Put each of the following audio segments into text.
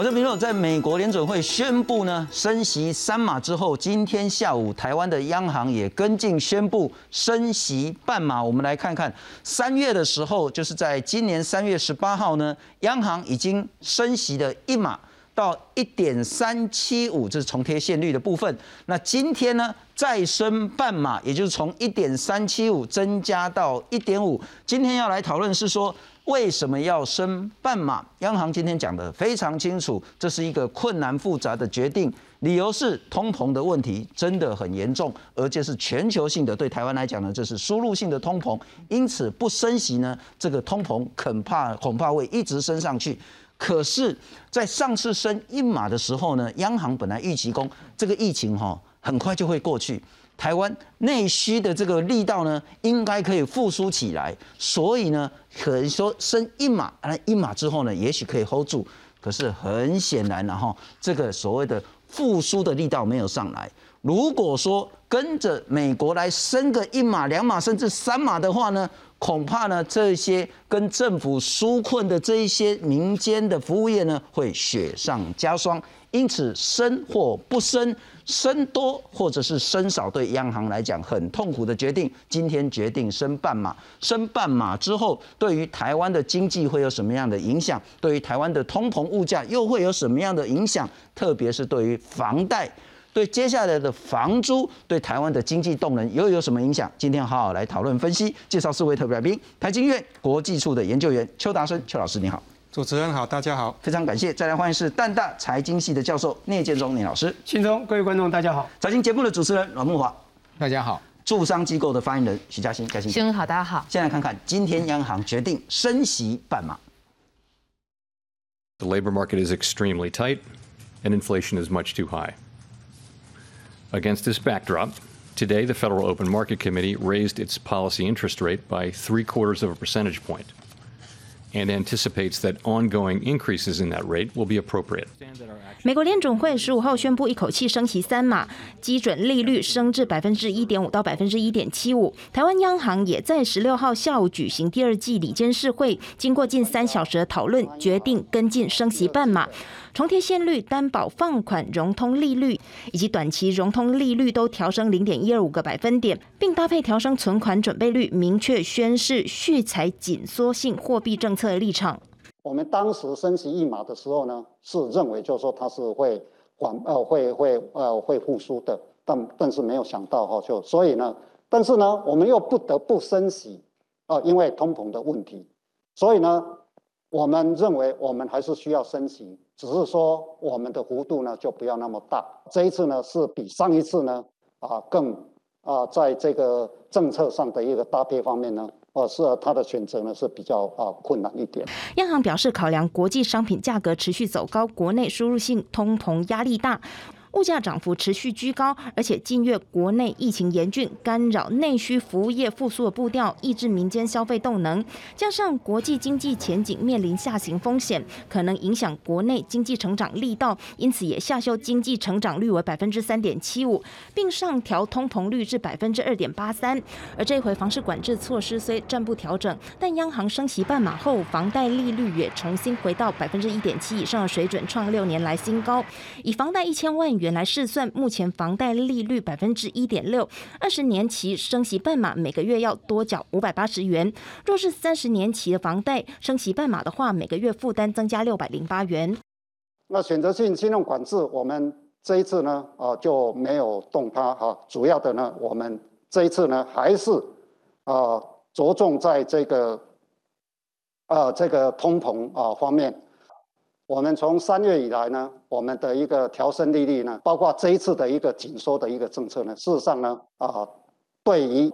我是朋友，在美国联准会宣布呢升息三码之后，今天下午台湾的央行也跟进宣布升息半码。我们来看看三月的时候，就是在今年三月十八号呢，央行已经升息了一码到一点三七五，这是重贴现率的部分。那今天呢再升半码，也就是从一点三七五增加到一点五。今天要来讨论是说。为什么要升半码？央行今天讲的非常清楚，这是一个困难复杂的决定。理由是通膨的问题真的很严重，而且是全球性的。对台湾来讲呢，这是输入性的通膨，因此不升息呢，这个通膨恐怕恐怕会一直升上去。可是，在上次升一码的时候呢，央行本来预期公这个疫情哈很快就会过去。台湾内需的这个力道呢，应该可以复苏起来，所以呢，可能说升一码，那一码之后呢，也许可以 hold 住。可是很显然，然后这个所谓的复苏的力道没有上来。如果说跟着美国来升个一码、两码，甚至三码的话呢，恐怕呢，这些跟政府纾困的这一些民间的服务业呢，会雪上加霜。因此，升或不升。升多或者是升少，对央行来讲很痛苦的决定。今天决定升半码，升半码之后，对于台湾的经济会有什么样的影响？对于台湾的通膨物价又会有什么样的影响？特别是对于房贷，对接下来的房租，对台湾的经济动能又有什么影响？今天好好来讨论分析，介绍四位特别来宾：台经院国际处的研究员邱达生，邱老师你好。主持人好，大家好，非常感谢。再来欢迎是淡大财经系的教授聂建中聂老师。信中各位观众大家好。财经节目的主持人阮木华，大家好。驻商机构的发言人徐嘉欣，嘉欣。新好，大家好。先来看看今天央行决定升息半码。The labor market is extremely tight, and inflation is much too high. Against this backdrop, today the Federal Open Market Committee raised its policy interest rate by three quarters of a percentage point. And anticipates that ongoing increases in that rate will be appropriate. 美国联准会十五号宣布一口气升息三码，基准利率升至百分之一点五到百分之一点七五。台湾央行也在十六号下午举行第二季里监事会，经过近三小时的讨论，决定跟进升息半码。重贴现率、担保放款融通利率以及短期融通利率都调升零点一二五个百分点，并搭配调升存款准备率，明确宣示续采紧缩性货币政策的立场。我们当时升息一码的时候呢，是认为就是说它是会缓呃会会呃会复苏的，但但是没有想到哈就所以呢，但是呢我们又不得不升息啊，因为通膨的问题，所以呢我们认为我们还是需要升息。只是说我们的幅度呢就不要那么大，这一次呢是比上一次呢啊更啊在这个政策上的一个搭配方面呢，哦是他的选择呢是比较啊困难一点。央行表示，考量国际商品价格持续走高，国内输入性通膨压力大。物价涨幅持续居高，而且近月国内疫情严峻，干扰内需服务业复苏的步调，抑制民间消费动能。加上国际经济前景面临下行风险，可能影响国内经济成长力道，因此也下修经济成长率为百分之三点七五，并上调通膨率至百分之二点八三。而这回房市管制措施虽暂不调整，但央行升息半码后，房贷利率也重新回到百分之一点七以上的水准，创六年来新高。以房贷一千万。元来试算，目前房贷利率百分之一点六，二十年期升息半码，每个月要多缴五百八十元。若是三十年期的房贷升息半码的话，每个月负担增加六百零八元。那选择性信用管制，我们这一次呢，啊就没有动它哈。主要的呢，我们这一次呢，还是啊着重在这个啊这个通膨啊方面。我们从三月以来呢，我们的一个调升利率呢，包括这一次的一个紧缩的一个政策呢，事实上呢，啊，对于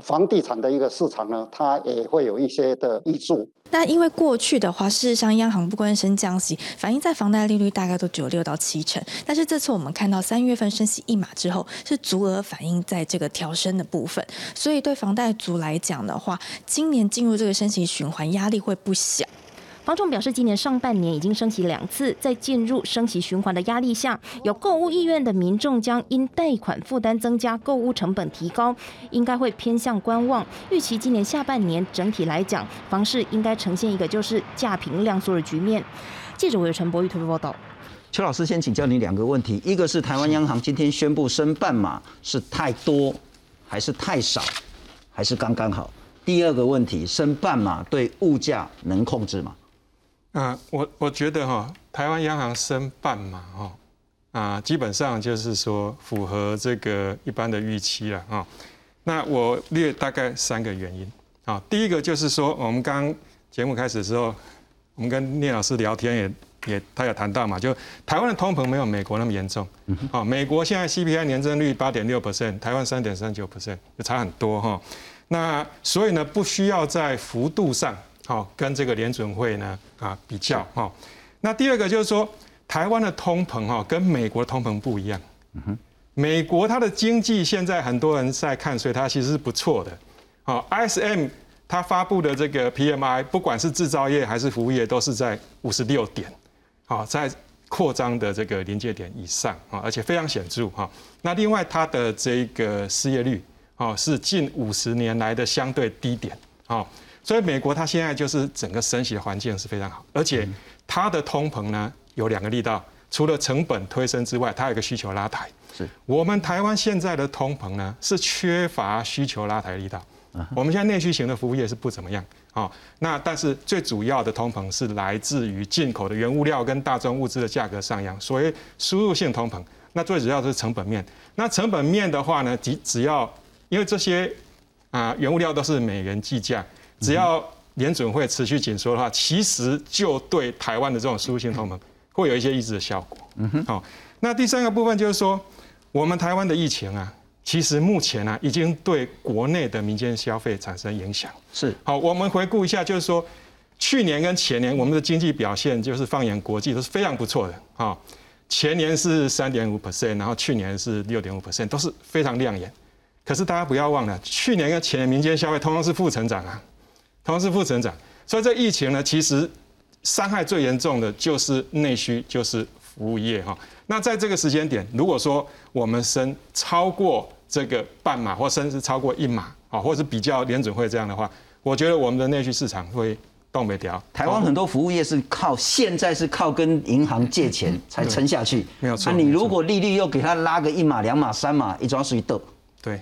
房地产的一个市场呢，它也会有一些的益处。那因为过去的话，事实上央行不关升降息，反映在房贷利率大概都只有六到七成。但是这次我们看到三月份升息一码之后，是足额反映在这个调升的部分，所以对房贷族来讲的话，今年进入这个升息循环压力会不小。方仲表示，今年上半年已经升息两次，在进入升息循环的压力下，有购物意愿的民众将因贷款负担增加，购物成本提高，应该会偏向观望。预期今年下半年整体来讲，房市应该呈现一个就是价平量缩的局面。记者韦陈博玉特别报道。邱老师，先请教你两个问题，一个是台湾央行今天宣布升半码是太多还是太少，还是刚刚好？第二个问题，升半码对物价能控制吗？啊，我我觉得哈，台湾央行升半嘛哈，啊，基本上就是说符合这个一般的预期了哈。那我列大概三个原因啊，第一个就是说，我们刚节目开始的时候，我们跟聂老师聊天也。也，他有谈到嘛，就台湾的通膨没有美国那么严重，啊，美国现在 CPI 年增率八点六 percent，台湾三点三九 percent，就差很多哈。那所以呢，不需要在幅度上，好跟这个联准会呢啊比较哈。那第二个就是说，台湾的通膨哈跟美国通膨不一样，美国它的经济现在很多人在看，所以它其实是不错的，好，ISM 它发布的这个 PMI，不管是制造业还是服务业，都是在五十六点。好，在扩张的这个临界点以上啊，而且非常显著哈。那另外它的这个失业率啊，是近五十年来的相对低点啊。所以美国它现在就是整个升息的环境是非常好，而且它的通膨呢有两个力道，除了成本推升之外，它有个需求拉抬。是我们台湾现在的通膨呢，是缺乏需求拉抬力道。我们现在内需型的服务业是不怎么样，啊，那但是最主要的通膨是来自于进口的原物料跟大宗物资的价格上扬，所以输入性通膨。那最主要是成本面。那成本面的话呢，只只要因为这些啊原物料都是美元计价，只要联准会持续紧缩的话，其实就对台湾的这种输入性通膨会有一些抑制的效果。嗯哼，好，那第三个部分就是说，我们台湾的疫情啊。其实目前啊，已经对国内的民间消费产生影响。是好，我们回顾一下，就是说，去年跟前年我们的经济表现，就是放眼国际都是非常不错的。哈，前年是三点五 percent，然后去年是六点五 percent，都是非常亮眼。可是大家不要忘了，去年跟前年民间消费通常是负成长啊，通常是负成长。所以这疫情呢，其实伤害最严重的就是内需，就是服务业哈。那在这个时间点，如果说我们升超过这个半码或甚至超过一码啊，或者是比较联准会这样的话，我觉得我们的内需市场会动没掉。台湾很多服务业是靠现在是靠跟银行借钱才撑下去，没有错。那你如果利率又给他拉个一码、两码、三码，一抓是一斗。对。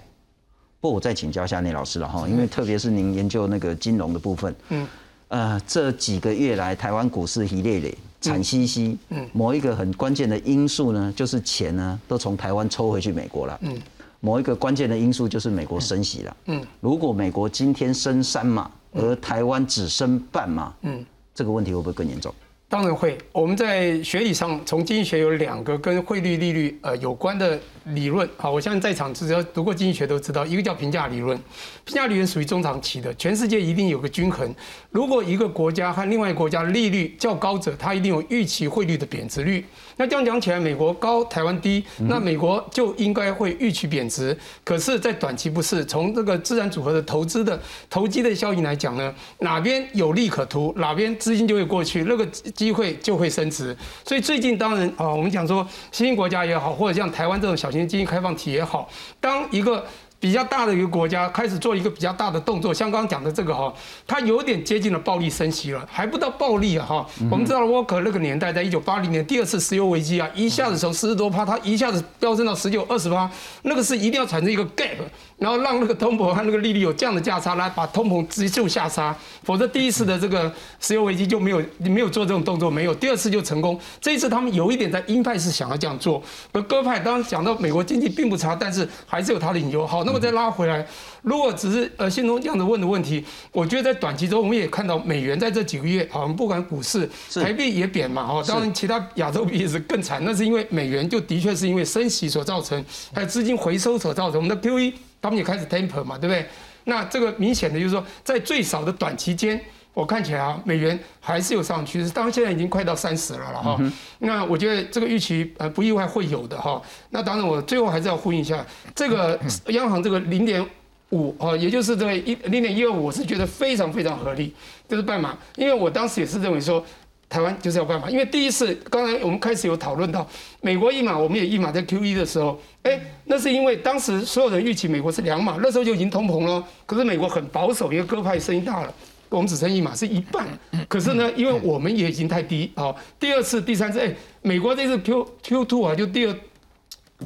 不我再请教一下聂老师了哈，因为特别是您研究那个金融的部分，嗯，呃，这几个月来台湾股市一累累惨兮兮，嗯，某一个很关键的因素呢，就是钱呢都从台湾抽回去美国了，嗯。某一个关键的因素就是美国升息了。嗯，如果美国今天升三码，而台湾只升半码，嗯，这个问题会不会更严重？当然会。我们在学理上，从经济学有两个跟汇率、利率呃有关的理论。好，我相信在场只要读过经济学都知道，一个叫评价理论。评价理论属于中长期的，全世界一定有个均衡。如果一个国家和另外一个国家利率较高者，它一定有预期汇率的贬值率。那这样讲起来，美国高，台湾低，那美国就应该会预期贬值。可是，在短期不是，从这个自然组合的投资的投机的效应来讲呢，哪边有利可图，哪边资金就会过去，那个机会就会升值。所以最近当然啊，我们讲说新兴国家也好，或者像台湾这种小型经济开放体也好，当一个。比较大的一个国家开始做一个比较大的动作，像刚刚讲的这个哈，它有点接近了暴力升级了，还不到暴力啊哈。我们知道沃克那个年代，在一九八零年第二次石油危机啊，一下子从四十多趴，它一下子飙升到十九、二十趴，那个是一定要产生一个 gap。然后让那个通膨和那个利率有这样的价差，来把通膨急速下杀，否则第一次的这个石油危机就没有没有做这种动作，没有第二次就成功。这一次他们有一点在鹰派是想要这样做，而鸽派当然讲到美国经济并不差，但是还是有它的隐忧。好，那么再拉回来，如果只是呃信中这样子问的问题，我觉得在短期中我们也看到美元在这几个月，好像，不管股市台币也贬嘛，哈，当然其他亚洲币也是更惨，那是因为美元就的确是因为升息所造成，还有资金回收所造成，我们的 QE。他们也开始 temper 嘛，对不对？那这个明显的就是说，在最少的短期间，我看起来啊，美元还是有上趋势。当然现在已经快到三十了了哈。那我觉得这个预期呃不意外会有的哈。那当然我最后还是要呼应一下，这个央行这个零点五哦，也就是这个一零点一二五，我是觉得非常非常合理，就是半码，因为我当时也是认为说。台湾就是要办法，因为第一次刚才我们开始有讨论到美国一码，我们也一码在 Q E 的时候，哎，那是因为当时所有人预期美国是两码，那时候就已经通膨了。可是美国很保守，因为鸽派声音大了，我们只剩一码是一半。可是呢，因为我们也已经太低好。第二次、第三次，哎，美国这次 Q Q two 啊，就第二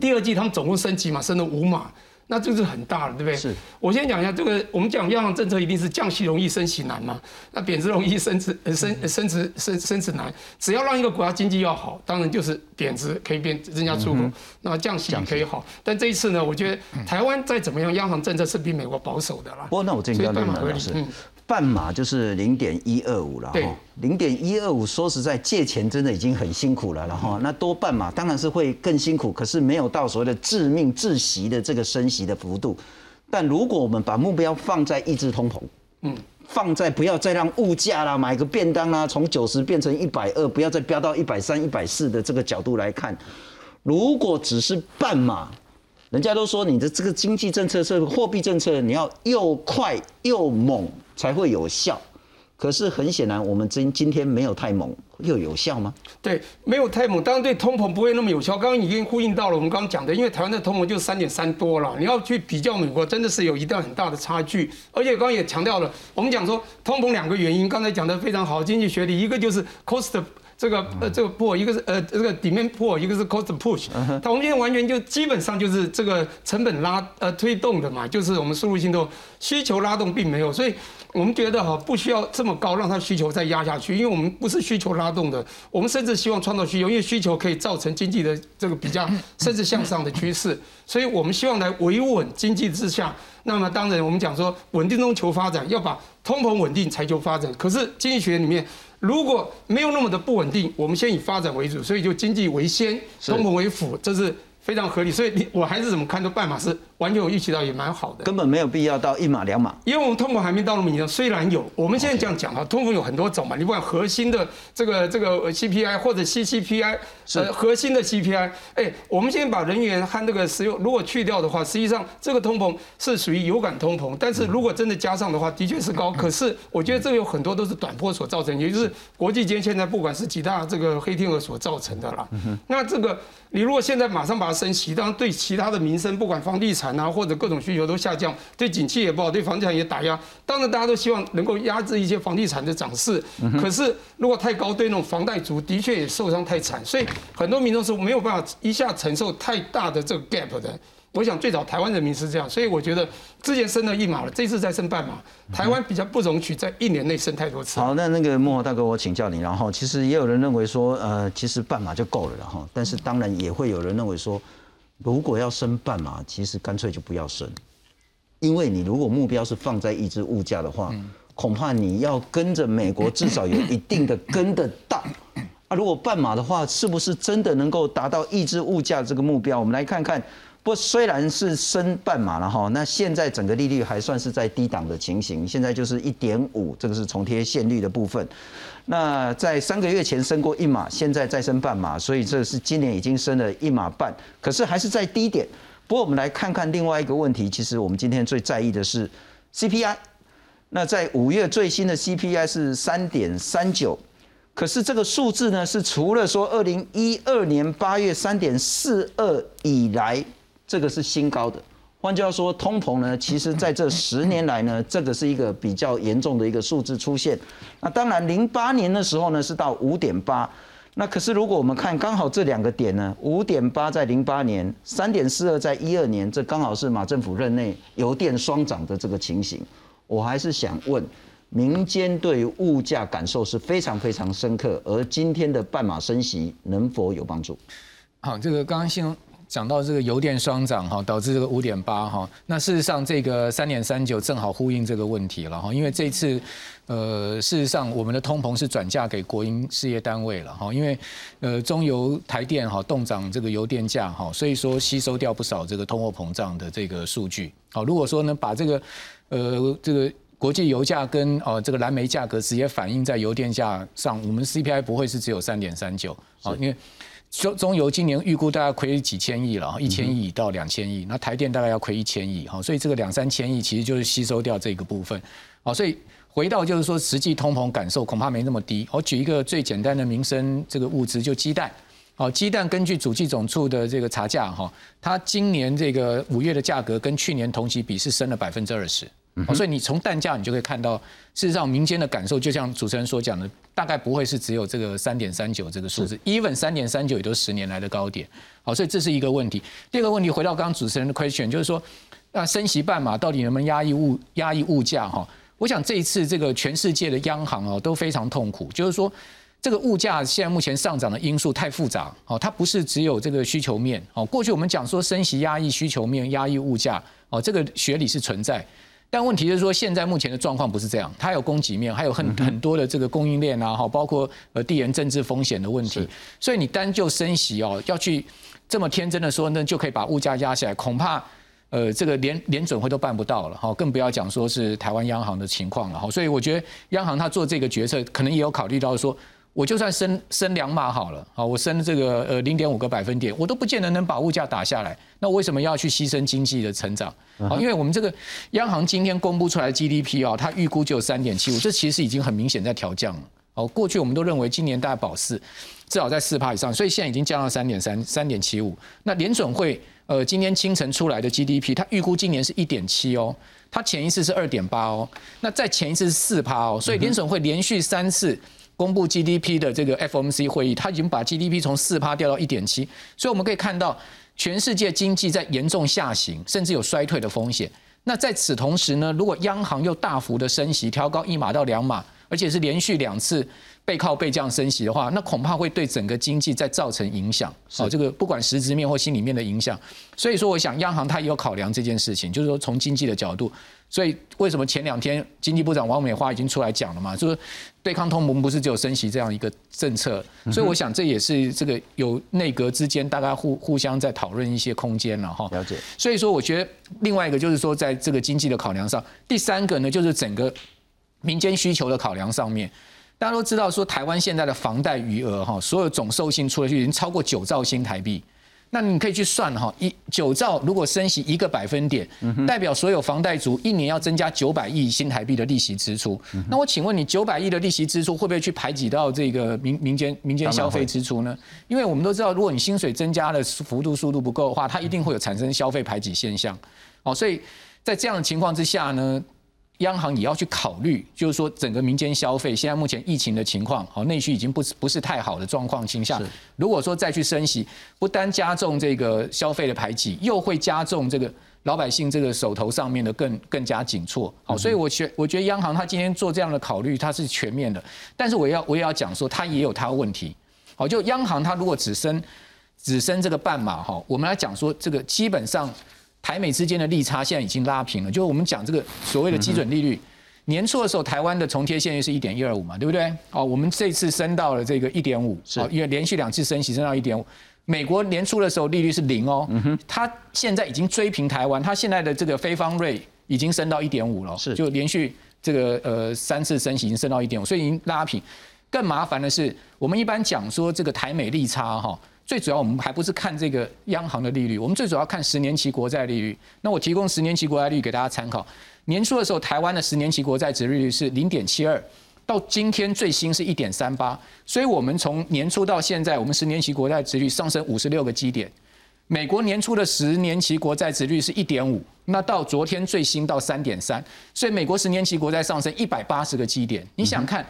第二季他们总共升级嘛，升了五码。那就是很大了，对不对？是。我先讲一下这个，我们讲央行政策一定是降息容易升息难嘛？那贬值容易升值，升升值升升值难。只要让一个国家经济要好，当然就是贬值可以变增加出口，那降息可以好。但这一次呢，我觉得台湾再怎么样，央行政策是比美国保守的啦。不过那我这边跟你讲是。半码就是零点一二五了哈，零点一二五说实在借钱真的已经很辛苦了，然后那多半码当然是会更辛苦，可是没有到所谓的致命窒息的这个升息的幅度。但如果我们把目标放在抑制通膨，嗯，放在不要再让物价啦、买个便当啦从九十变成一百二，不要再飙到一百三、一百四的这个角度来看，如果只是半码，人家都说你的这个经济政策是货币政策，你要又快又猛。才会有效，可是很显然，我们今今天没有太猛，又有效吗？对，没有太猛，当然对通膨不会那么有效。刚刚已经呼应到了我们刚刚讲的，因为台湾的通膨就三点三多了，你要去比较美国，真的是有一段很大的差距。而且刚刚也强调了，我们讲说通膨两个原因，刚才讲的非常好，经济学里一个就是 cost。这个呃，这个 pull 一个是呃，这个底面 pull 一个是 cost push，它我们现在完全就基本上就是这个成本拉呃推动的嘛，就是我们输入性都需求拉动并没有，所以我们觉得哈不需要这么高让它需求再压下去，因为我们不是需求拉动的，我们甚至希望创造需求，因为需求可以造成经济的这个比较甚至向上的趋势，所以我们希望来维稳经济之下，那么当然我们讲说稳定中求发展，要把通膨稳定才求发展，可是经济学里面。如果没有那么的不稳定，我们先以发展为主，所以就经济为先，通膨为辅，这是非常合理。所以你我还是怎么看都半码是。完全有预期到也蛮好的，根本没有必要到一码两码，因为我们通膨还没到那么严重。虽然有，我们现在这样讲啊，通膨有很多种嘛，你不管核心的这个这个 CPI 或者 CCPI，呃，核心的 CPI，哎，我们现在把人员和这个石油如果去掉的话，实际上这个通膨是属于有感通膨，但是如果真的加上的话，的确是高。可是我觉得这个有很多都是短波所造成，也就是国际间现在不管是几大这个黑天鹅所造成的啦。那这个你如果现在马上把它升息，当然对其他的民生，不管房地产。啊，或者各种需求都下降，对景气也不好，对房地产也打压。当然，大家都希望能够压制一些房地产的涨势。可是，如果太高，对那种房贷族的确也受伤太惨。所以，很多民众是没有办法一下承受太大的这个 gap 的。我想，最早台湾人民是这样，所以我觉得之前升了一码了，这次再升半码。台湾比较不容许在一年内升太多次。好，那那个幕后大哥，我请教你。然后，其实也有人认为说，呃，其实半码就够了。然后，但是当然也会有人认为说。如果要升半码，其实干脆就不要升，因为你如果目标是放在抑制物价的话，恐怕你要跟着美国至少有一定的跟得到。啊，如果半码的话，是不是真的能够达到抑制物价这个目标？我们来看看。不，虽然是升半码了哈，那现在整个利率还算是在低档的情形，现在就是一点五，这个是重贴现率的部分。那在三个月前升过一码，现在再升半码，所以这是今年已经升了一码半，可是还是在低点。不过我们来看看另外一个问题，其实我们今天最在意的是 CPI。那在五月最新的 CPI 是三点三九，可是这个数字呢，是除了说二零一二年八月三点四二以来。这个是新高的，换句话说，通膨呢，其实在这十年来呢，这个是一个比较严重的一个数字出现。那当然，零八年的时候呢是到五点八，那可是如果我们看刚好这两个点呢，五点八在零八年，三点四二在一二年，这刚好是马政府任内油电双涨的这个情形。我还是想问，民间对于物价感受是非常非常深刻，而今天的半马升息能否有帮助？好，这个刚刚信。讲到这个油电双涨哈，导致这个五点八哈，那事实上这个三点三九正好呼应这个问题了哈，因为这次呃事实上我们的通膨是转嫁给国营事业单位了哈，因为呃中油台电哈动涨这个油电价哈，所以说吸收掉不少这个通货膨胀的这个数据。好，如果说呢把这个呃这个国际油价跟哦这个蓝煤价格直接反映在油电价上，我们 CPI 不会是只有三点三九啊，因为。中中油今年预估大概亏几千亿了，一千亿到两千亿，那台电大概要亏一千亿，哈，所以这个两三千亿其实就是吸收掉这个部分，好，所以回到就是说实际通膨感受恐怕没那么低。我举一个最简单的民生这个物资，就鸡蛋，好，鸡蛋根据主计总处的这个查价，哈，它今年这个五月的价格跟去年同期比是升了百分之二十。哦，所以你从蛋价你就可以看到，事实上民间的感受，就像主持人所讲的，大概不会是只有这个三点三九这个数字，even 三点三九也都是十年来的高点。好，所以这是一个问题。第二个问题，回到刚刚主持人的 question，就是说，那升息半码到底能不能压抑物压抑物价？哈，我想这一次这个全世界的央行哦都非常痛苦，就是说这个物价现在目前上涨的因素太复杂，哦，它不是只有这个需求面，哦，过去我们讲说升息压抑需求面，压抑物价，哦，这个学理是存在。但问题是说，现在目前的状况不是这样，它有供给面，还有很很多的这个供应链啊，哈，包括呃地缘政治风险的问题。所以你单就升息哦，要去这么天真的说，那就可以把物价压下来，恐怕呃这个连连准会都办不到了，哈，更不要讲说是台湾央行的情况了，哈。所以我觉得央行它做这个决策，可能也有考虑到说。我就算升升两码好了，好，我升这个呃零点五个百分点，我都不见得能把物价打下来。那为什么要去牺牲经济的成长？好，因为我们这个央行今天公布出来的 GDP 啊，它预估只有三点七五，这其实已经很明显在调降了。哦，过去我们都认为今年大概保四，至少在四趴以上，所以现在已经降到三点三、三点七五。那联准会呃今天清晨出来的 GDP，它预估今年是一点七哦，它前一次是二点八哦，那再前一次是四趴哦，所以联准会连续三次。公布 GDP 的这个 FOMC 会议，它已经把 GDP 从四趴掉到一点七，所以我们可以看到全世界经济在严重下行，甚至有衰退的风险。那在此同时呢，如果央行又大幅的升息，调高一码到两码，而且是连续两次背靠背这样升息的话，那恐怕会对整个经济再造成影响。好，这个不管实质面或心里面的影响。所以说，我想央行它也有考量这件事情，就是说从经济的角度。所以为什么前两天经济部长王美花已经出来讲了嘛？就是对抗通膨不是只有升息这样一个政策，所以我想这也是这个有内阁之间大概互互相在讨论一些空间了哈。了解。所以说我觉得另外一个就是说在这个经济的考量上，第三个呢就是整个民间需求的考量上面，大家都知道说台湾现在的房贷余额哈，所有总授信出去已经超过九兆新台币。那你可以去算哈，一九兆如果升息一个百分点，代表所有房贷族一年要增加九百亿新台币的利息支出。那我请问你，九百亿的利息支出会不会去排挤到这个民民间民间消费支出呢？因为我们都知道，如果你薪水增加的幅度速度不够的话，它一定会有产生消费排挤现象。哦，所以在这样的情况之下呢？央行也要去考虑，就是说整个民间消费现在目前疫情的情况，好内需已经不是不是太好的状况倾向。如果说再去升息，不单加重这个消费的排挤，又会加重这个老百姓这个手头上面的更更加紧措。好，所以我觉我觉得央行他今天做这样的考虑，它是全面的。但是我要我也要讲说，它也有它的问题。好，就央行它如果只升只升这个半码哈，我们来讲说这个基本上。台美之间的利差现在已经拉平了，就是我们讲这个所谓的基准利率，年初的时候台湾的重贴现率是一点一二五嘛，对不对？哦，我们这次升到了这个一点五，是，因为连续两次升息升到一点五。美国年初的时候利率是零哦，嗯哼，它现在已经追平台湾，它现在的这个非方瑞已经升到一点五了，是，就连续这个呃三次升息已经升到一点五，所以已经拉平。更麻烦的是，我们一般讲说这个台美利差哈。最主要我们还不是看这个央行的利率，我们最主要看十年期国债利率。那我提供十年期国债利率给大家参考。年初的时候，台湾的十年期国债值利率是零点七二，到今天最新是一点三八。所以，我们从年初到现在，我们十年期国债值率上升五十六个基点。美国年初的十年期国债值率是一点五，那到昨天最新到三点三，所以美国十年期国债上升一百八十个基点。你想看？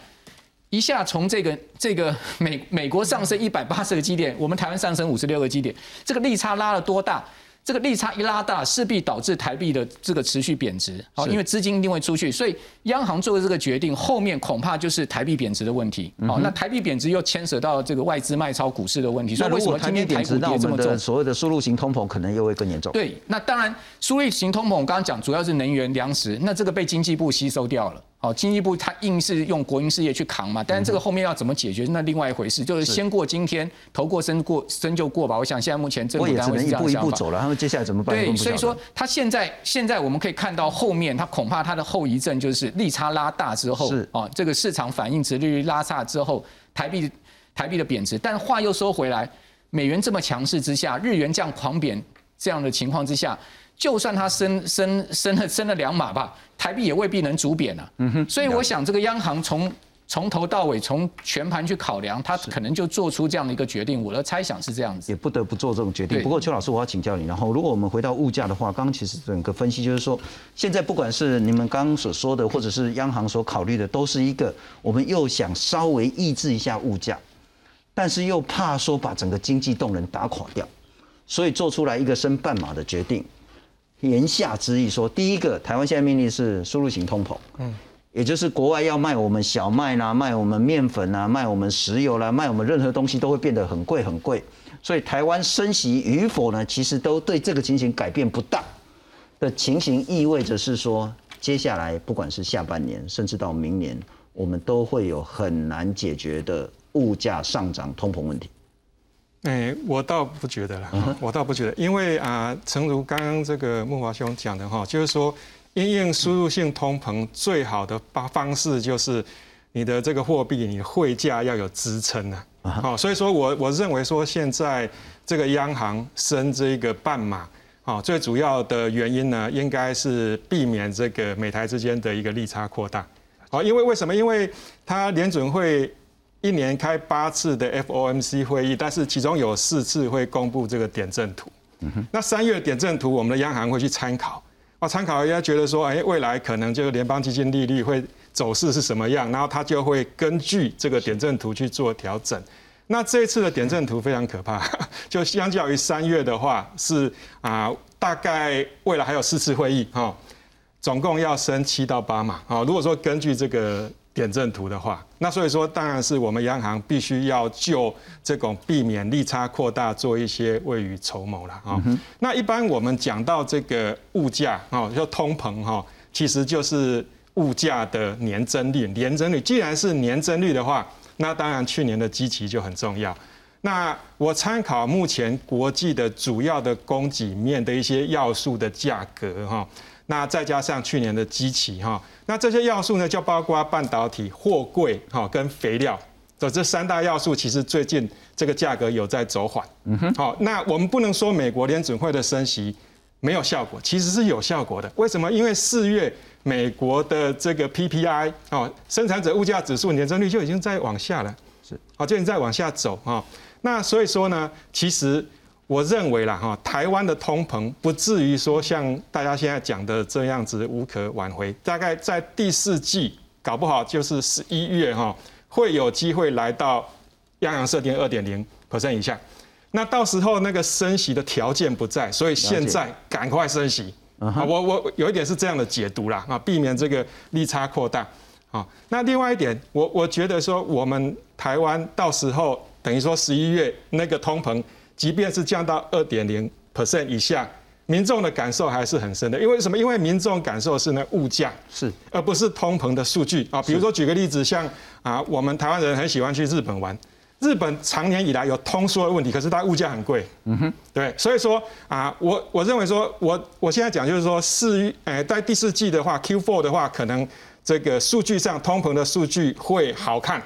一下从这个这个美美国上升一百八十个基点，我们台湾上升五十六个基点，这个利差拉了多大？这个利差一拉大，势必导致台币的这个持续贬值。好，因为资金一定会出去，所以央行做的这个决定，后面恐怕就是台币贬值的问题。好，那台币贬值又牵涉到这个外资卖超股市的问题。所以为什么今天台股跌这么重？所谓的输入型通膨可能又会更严重。对，那当然输入型通膨，我刚刚讲主要是能源粮食，那这个被经济部吸收掉了。好，经济部他硬是用国营事业去扛嘛，但是这个后面要怎么解决，那另外一回事，就是先过今天，头过身过身就过吧。我想现在目前政府单位是这样一步一步走了，他们接下来怎么办？对，所以说他现在现在我们可以看到后面，他恐怕他的后遗症就是利差拉大之后，是啊，这个市场反应值利率拉差之后，台币台币的贬值。但话又说回来，美元这么强势之下，日元这样狂贬这样的情况之下，就算它升升升了升了两码吧，台币也未必能逐贬啊。嗯哼，所以我想这个央行从从头到尾从全盘去考量，他可能就做出这样的一个决定。我的猜想是这样子，也不得不做这种决定。不过邱老师，我要请教你。然后，如果我们回到物价的话，刚刚其实整个分析就是说，现在不管是你们刚刚所说的，或者是央行所考虑的，都是一个我们又想稍微抑制一下物价，但是又怕说把整个经济动能打垮掉，所以做出来一个升半码的决定。言下之意说，第一个，台湾现在面临是输入型通膨，嗯，也就是国外要卖我们小麦啦、卖我们面粉啦、卖我们石油啦、卖我们任何东西都会变得很贵很贵，所以台湾升息与否呢，其实都对这个情形改变不大。的情形，意味着是说，接下来不管是下半年，甚至到明年，我们都会有很难解决的物价上涨、通膨问题。哎，我倒不觉得嗯啦，我倒不觉得，因为啊，诚如刚刚这个木华兄讲的哈，就是说，因应输入性通膨最好的方方式就是你的这个货币，你的汇价要有支撑啊。好，所以说我我认为说现在这个央行升这个半码，好，最主要的原因呢，应该是避免这个美台之间的一个利差扩大。好，因为为什么？因为它联准会一年开八次的 FOMC 会议，但是其中有四次会公布这个点阵图。那三月点阵图，我们的央行会去参考，啊，参考人家觉得说，哎，未来可能这个联邦基金利率会走势是什么样，然后它就会根据这个点阵图去做调整。那这一次的点阵图非常可怕，就相较于三月的话，是啊，大概未来还有四次会议哈。总共要升七到八嘛啊。如果说根据这个点阵图的话，那所以说当然是我们央行必须要就这种避免利差扩大做一些未雨绸缪了啊。那一般我们讲到这个物价啊，就通膨哈，其实就是物价的年增率。年增率既然是年增率的话，那当然去年的基期就很重要。那我参考目前国际的主要的供给面的一些要素的价格哈。那再加上去年的基期哈，那这些要素呢，就包括半导体、货柜哈跟肥料，的这三大要素，其实最近这个价格有在走缓。嗯哼，好，那我们不能说美国联准会的升息没有效果，其实是有效果的。为什么？因为四月美国的这个 PPI 哦，生产者物价指数年增率就已经在往下了，是，好，就已经在往下走啊。那所以说呢，其实。我认为啦，哈，台湾的通膨不至于说像大家现在讲的这样子无可挽回。大概在第四季，搞不好就是十一月哈，会有机会来到央行设定二点零 percent 以下。那到时候那个升息的条件不在，所以现在赶快升息。啊，我我有一点是这样的解读啦，啊，避免这个利差扩大。啊，那另外一点，我我觉得说我们台湾到时候等于说十一月那个通膨。即便是降到二点零 percent 以下，民众的感受还是很深的。因为什么？因为民众感受是那物价是，而不是通膨的数据啊。比如说举个例子，像啊，我们台湾人很喜欢去日本玩，日本常年以来有通缩的问题，可是它物价很贵。嗯哼，对，所以说啊，我我认为说，我我现在讲就是说，四呃，在第四季的话，Q4 的话，可能这个数据上通膨的数据会好看。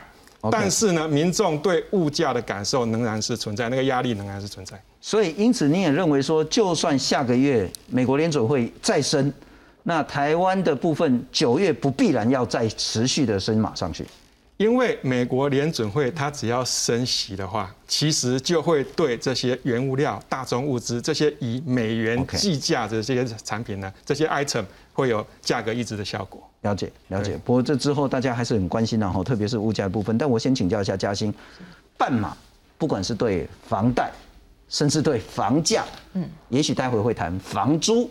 但是呢，民众对物价的感受仍然是存在，那个压力仍然是存在。所以，因此你也认为说，就算下个月美国联准会再升，那台湾的部分九月不必然要再持续的升马上去。因为美国联准会它只要升息的话，其实就会对这些原物料、大宗物资这些以美元计价的这些产品呢，这些 item 会有价格抑制的效果。了解，了解。不过这之后大家还是很关心的哈，特别是物价部分。但我先请教一下嘉兴，半马不管是对房贷，甚至对房价，嗯，也许待会会谈房租，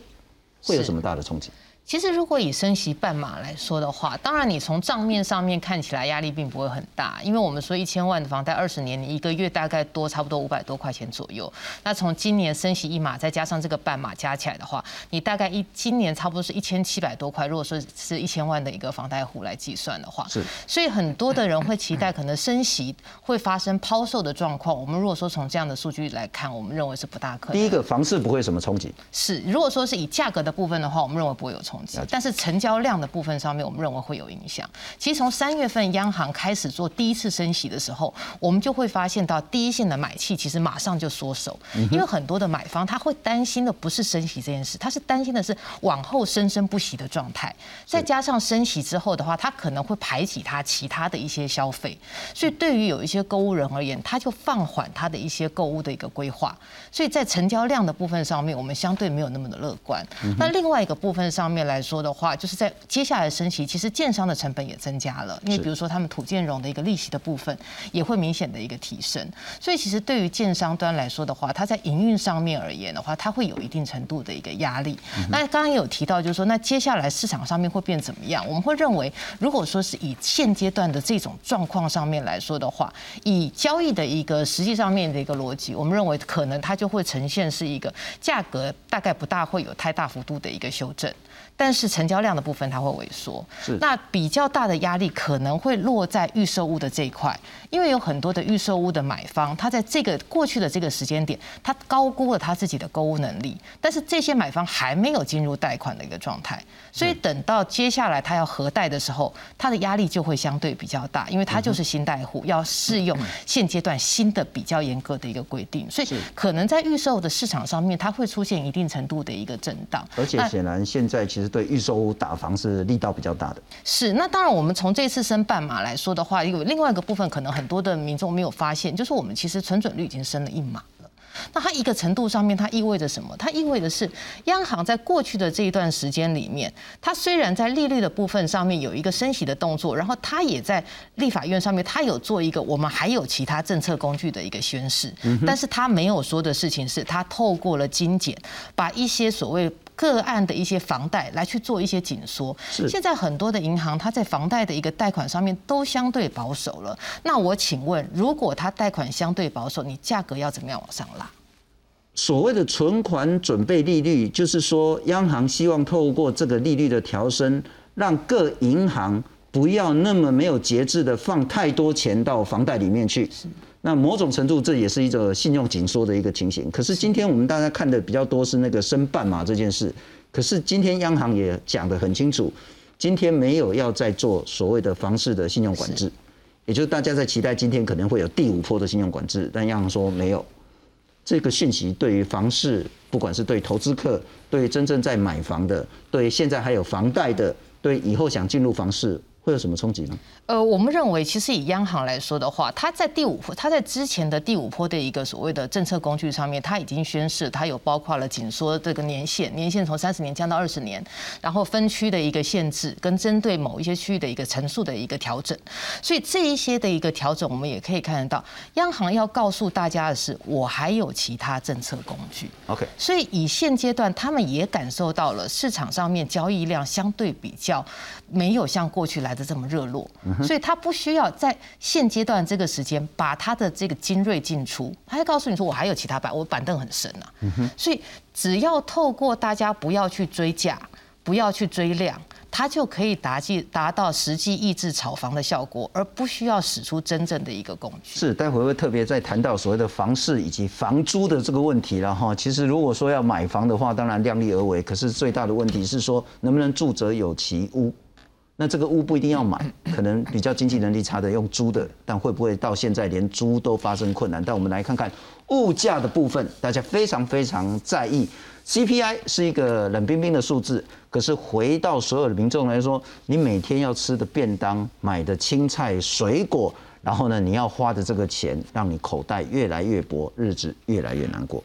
会有什么大的冲击？其实，如果以升息半码来说的话，当然你从账面上面看起来压力并不会很大，因为我们说一千万的房贷二十年，你一个月大概多差不多五百多块钱左右。那从今年升息一码，再加上这个半码加起来的话，你大概一今年差不多是一千七百多块。如果说是一千万的一个房贷户来计算的话，是。所以很多的人会期待可能升息会发生抛售的状况。我们如果说从这样的数据来看，我们认为是不大可能。第一个房市不会什么冲击。是，如果说是以价格的部分的话，我们认为不会有冲。冲击，但是成交量的部分上面，我们认为会有影响。其实从三月份央行开始做第一次升息的时候，我们就会发现到第一线的买气其实马上就缩手，因为很多的买方他会担心的不是升息这件事，他是担心的是往后生生不息的状态。再加上升息之后的话，他可能会排挤他其他的一些消费，所以对于有一些购物人而言，他就放缓他的一些购物的一个规划。所以在成交量的部分上面，我们相对没有那么的乐观。那另外一个部分上面来说的话，就是在接下来升息，其实建商的成本也增加了，因为比如说他们土建融的一个利息的部分也会明显的一个提升。所以其实对于建商端来说的话，它在营运上面而言的话，它会有一定程度的一个压力。那刚刚也有提到，就是说那接下来市场上面会变怎么样？我们会认为，如果说是以现阶段的这种状况上面来说的话，以交易的一个实际上面的一个逻辑，我们认为可能它就会呈现是一个价格大概不大会有太大幅度的一个修正。但是成交量的部分它会萎缩，是。那比较大的压力可能会落在预售物的这一块，因为有很多的预售屋的买方，他在这个过去的这个时间点，他高估了他自己的购物能力，但是这些买方还没有进入贷款的一个状态，所以等到接下来他要核贷的时候，他的压力就会相对比较大，因为他就是新贷户，要适用现阶段新的比较严格的一个规定，所以可能在预售的市场上面，它会出现一定程度的一个震荡，而且显然现在其实。对预售屋打房是力道比较大的。是，那当然，我们从这次申办码来说的话，有另外一个部分，可能很多的民众没有发现，就是我们其实存准率已经升了一码了。那它一个程度上面，它意味着什么？它意味着是央行在过去的这一段时间里面，它虽然在利率的部分上面有一个升息的动作，然后它也在立法院上面，它有做一个我们还有其他政策工具的一个宣示，但是它没有说的事情是，它透过了精简，把一些所谓。个案的一些房贷来去做一些紧缩，现在很多的银行它在房贷的一个贷款上面都相对保守了。那我请问，如果它贷款相对保守，你价格要怎么样往上拉？所谓的存款准备利率，就是说央行希望透过这个利率的调升，让各银行不要那么没有节制的放太多钱到房贷里面去。那某种程度，这也是一个信用紧缩的一个情形。可是今天我们大家看的比较多是那个申办嘛这件事。可是今天央行也讲得很清楚，今天没有要再做所谓的房市的信用管制，也就是大家在期待今天可能会有第五波的信用管制，但央行说没有。这个讯息对于房市，不管是对投资客，对真正在买房的，对现在还有房贷的，对以后想进入房市。会有什么冲击呢？呃，我们认为，其实以央行来说的话，它在第五波，它在之前的第五波的一个所谓的政策工具上面，它已经宣示，它有包括了紧缩这个年限，年限从三十年降到二十年，然后分区的一个限制，跟针对某一些区域的一个层数的一个调整。所以这一些的一个调整，我们也可以看得到，央行要告诉大家的是，我还有其他政策工具。OK。所以以现阶段，他们也感受到了市场上面交易量相对比较没有像过去来。的这么热络，所以他不需要在现阶段这个时间把他的这个精锐进出，他就告诉你说我还有其他板，我板凳很深啊。所以只要透过大家不要去追价，不要去追量，他就可以达计达到实际抑制炒房的效果，而不需要使出真正的一个工具。是，待会会特别再谈到所谓的房市以及房租的这个问题了哈。其实如果说要买房的话，当然量力而为，可是最大的问题是说能不能住者有其屋。那这个屋不一定要买，可能比较经济能力差的用租的，但会不会到现在连租都发生困难？但我们来看看物价的部分，大家非常非常在意。CPI 是一个冷冰冰的数字，可是回到所有的民众来说，你每天要吃的便当、买的青菜、水果，然后呢，你要花的这个钱，让你口袋越来越薄，日子越来越难过。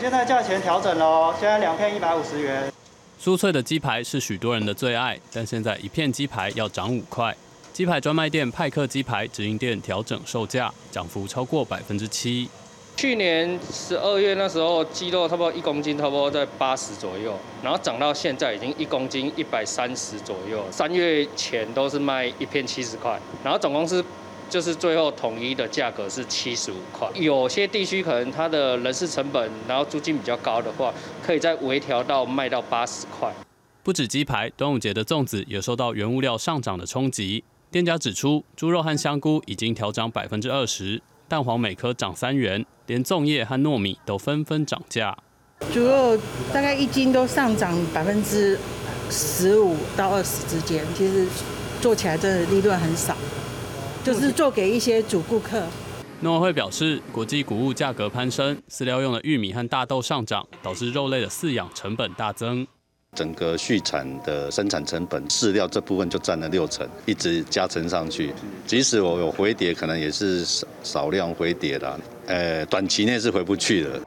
现在价钱调整了，现在两片一百五十元。酥脆的鸡排是许多人的最爱，但现在一片鸡排要涨五块。鸡排专卖店派克鸡排直营店调整售价，涨幅超过百分之七。去年十二月那时候，鸡肉差不多一公斤差不多在八十左右，然后涨到现在已经一公斤一百三十左右。三月前都是卖一片七十块，然后总公司。就是最后统一的价格是七十五块，有些地区可能它的人事成本，然后租金比较高的话，可以再微调到卖到八十块。不止鸡排，端午节的粽子也受到原物料上涨的冲击。店家指出，猪肉和香菇已经调涨百分之二十，蛋黄每颗涨三元，连粽叶和糯米都纷纷涨价。猪肉大概一斤都上涨百分之十五到二十之间，其实做起来真的利润很少，就是做给一些主顾客。农委会表示，国际谷物价格攀升，饲料用的玉米和大豆上涨，导致肉类的饲养成本大增。整个畜产的生产成本，饲料这部分就占了六成，一直加成上去。即使我有回跌，可能也是少少量回跌的，呃，短期内是回不去的。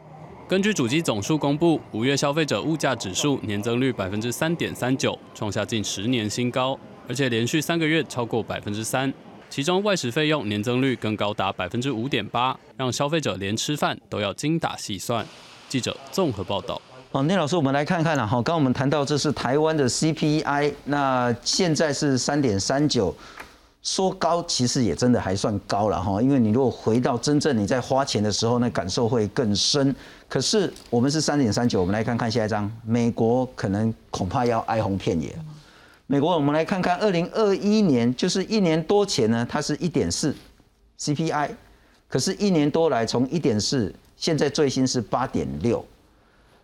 根据主机总数公布，五月消费者物价指数年增率百分之三点三九，创下近十年新高，而且连续三个月超过百分之三。其中外食费用年增率更高达百分之五点八，让消费者连吃饭都要精打细算。记者综合报道。哦，聂老师，我们来看看了哈。刚我们谈到这是台湾的 CPI，那现在是三点三九，说高其实也真的还算高了哈。因为你如果回到真正你在花钱的时候，那感受会更深。可是我们是三点三九，我们来看看下一张，美国可能恐怕要哀鸿遍野。美国，我们来看看二零二一年，就是一年多前呢，它是一点四 CPI，可是，一年多来从一点四，现在最新是八点六。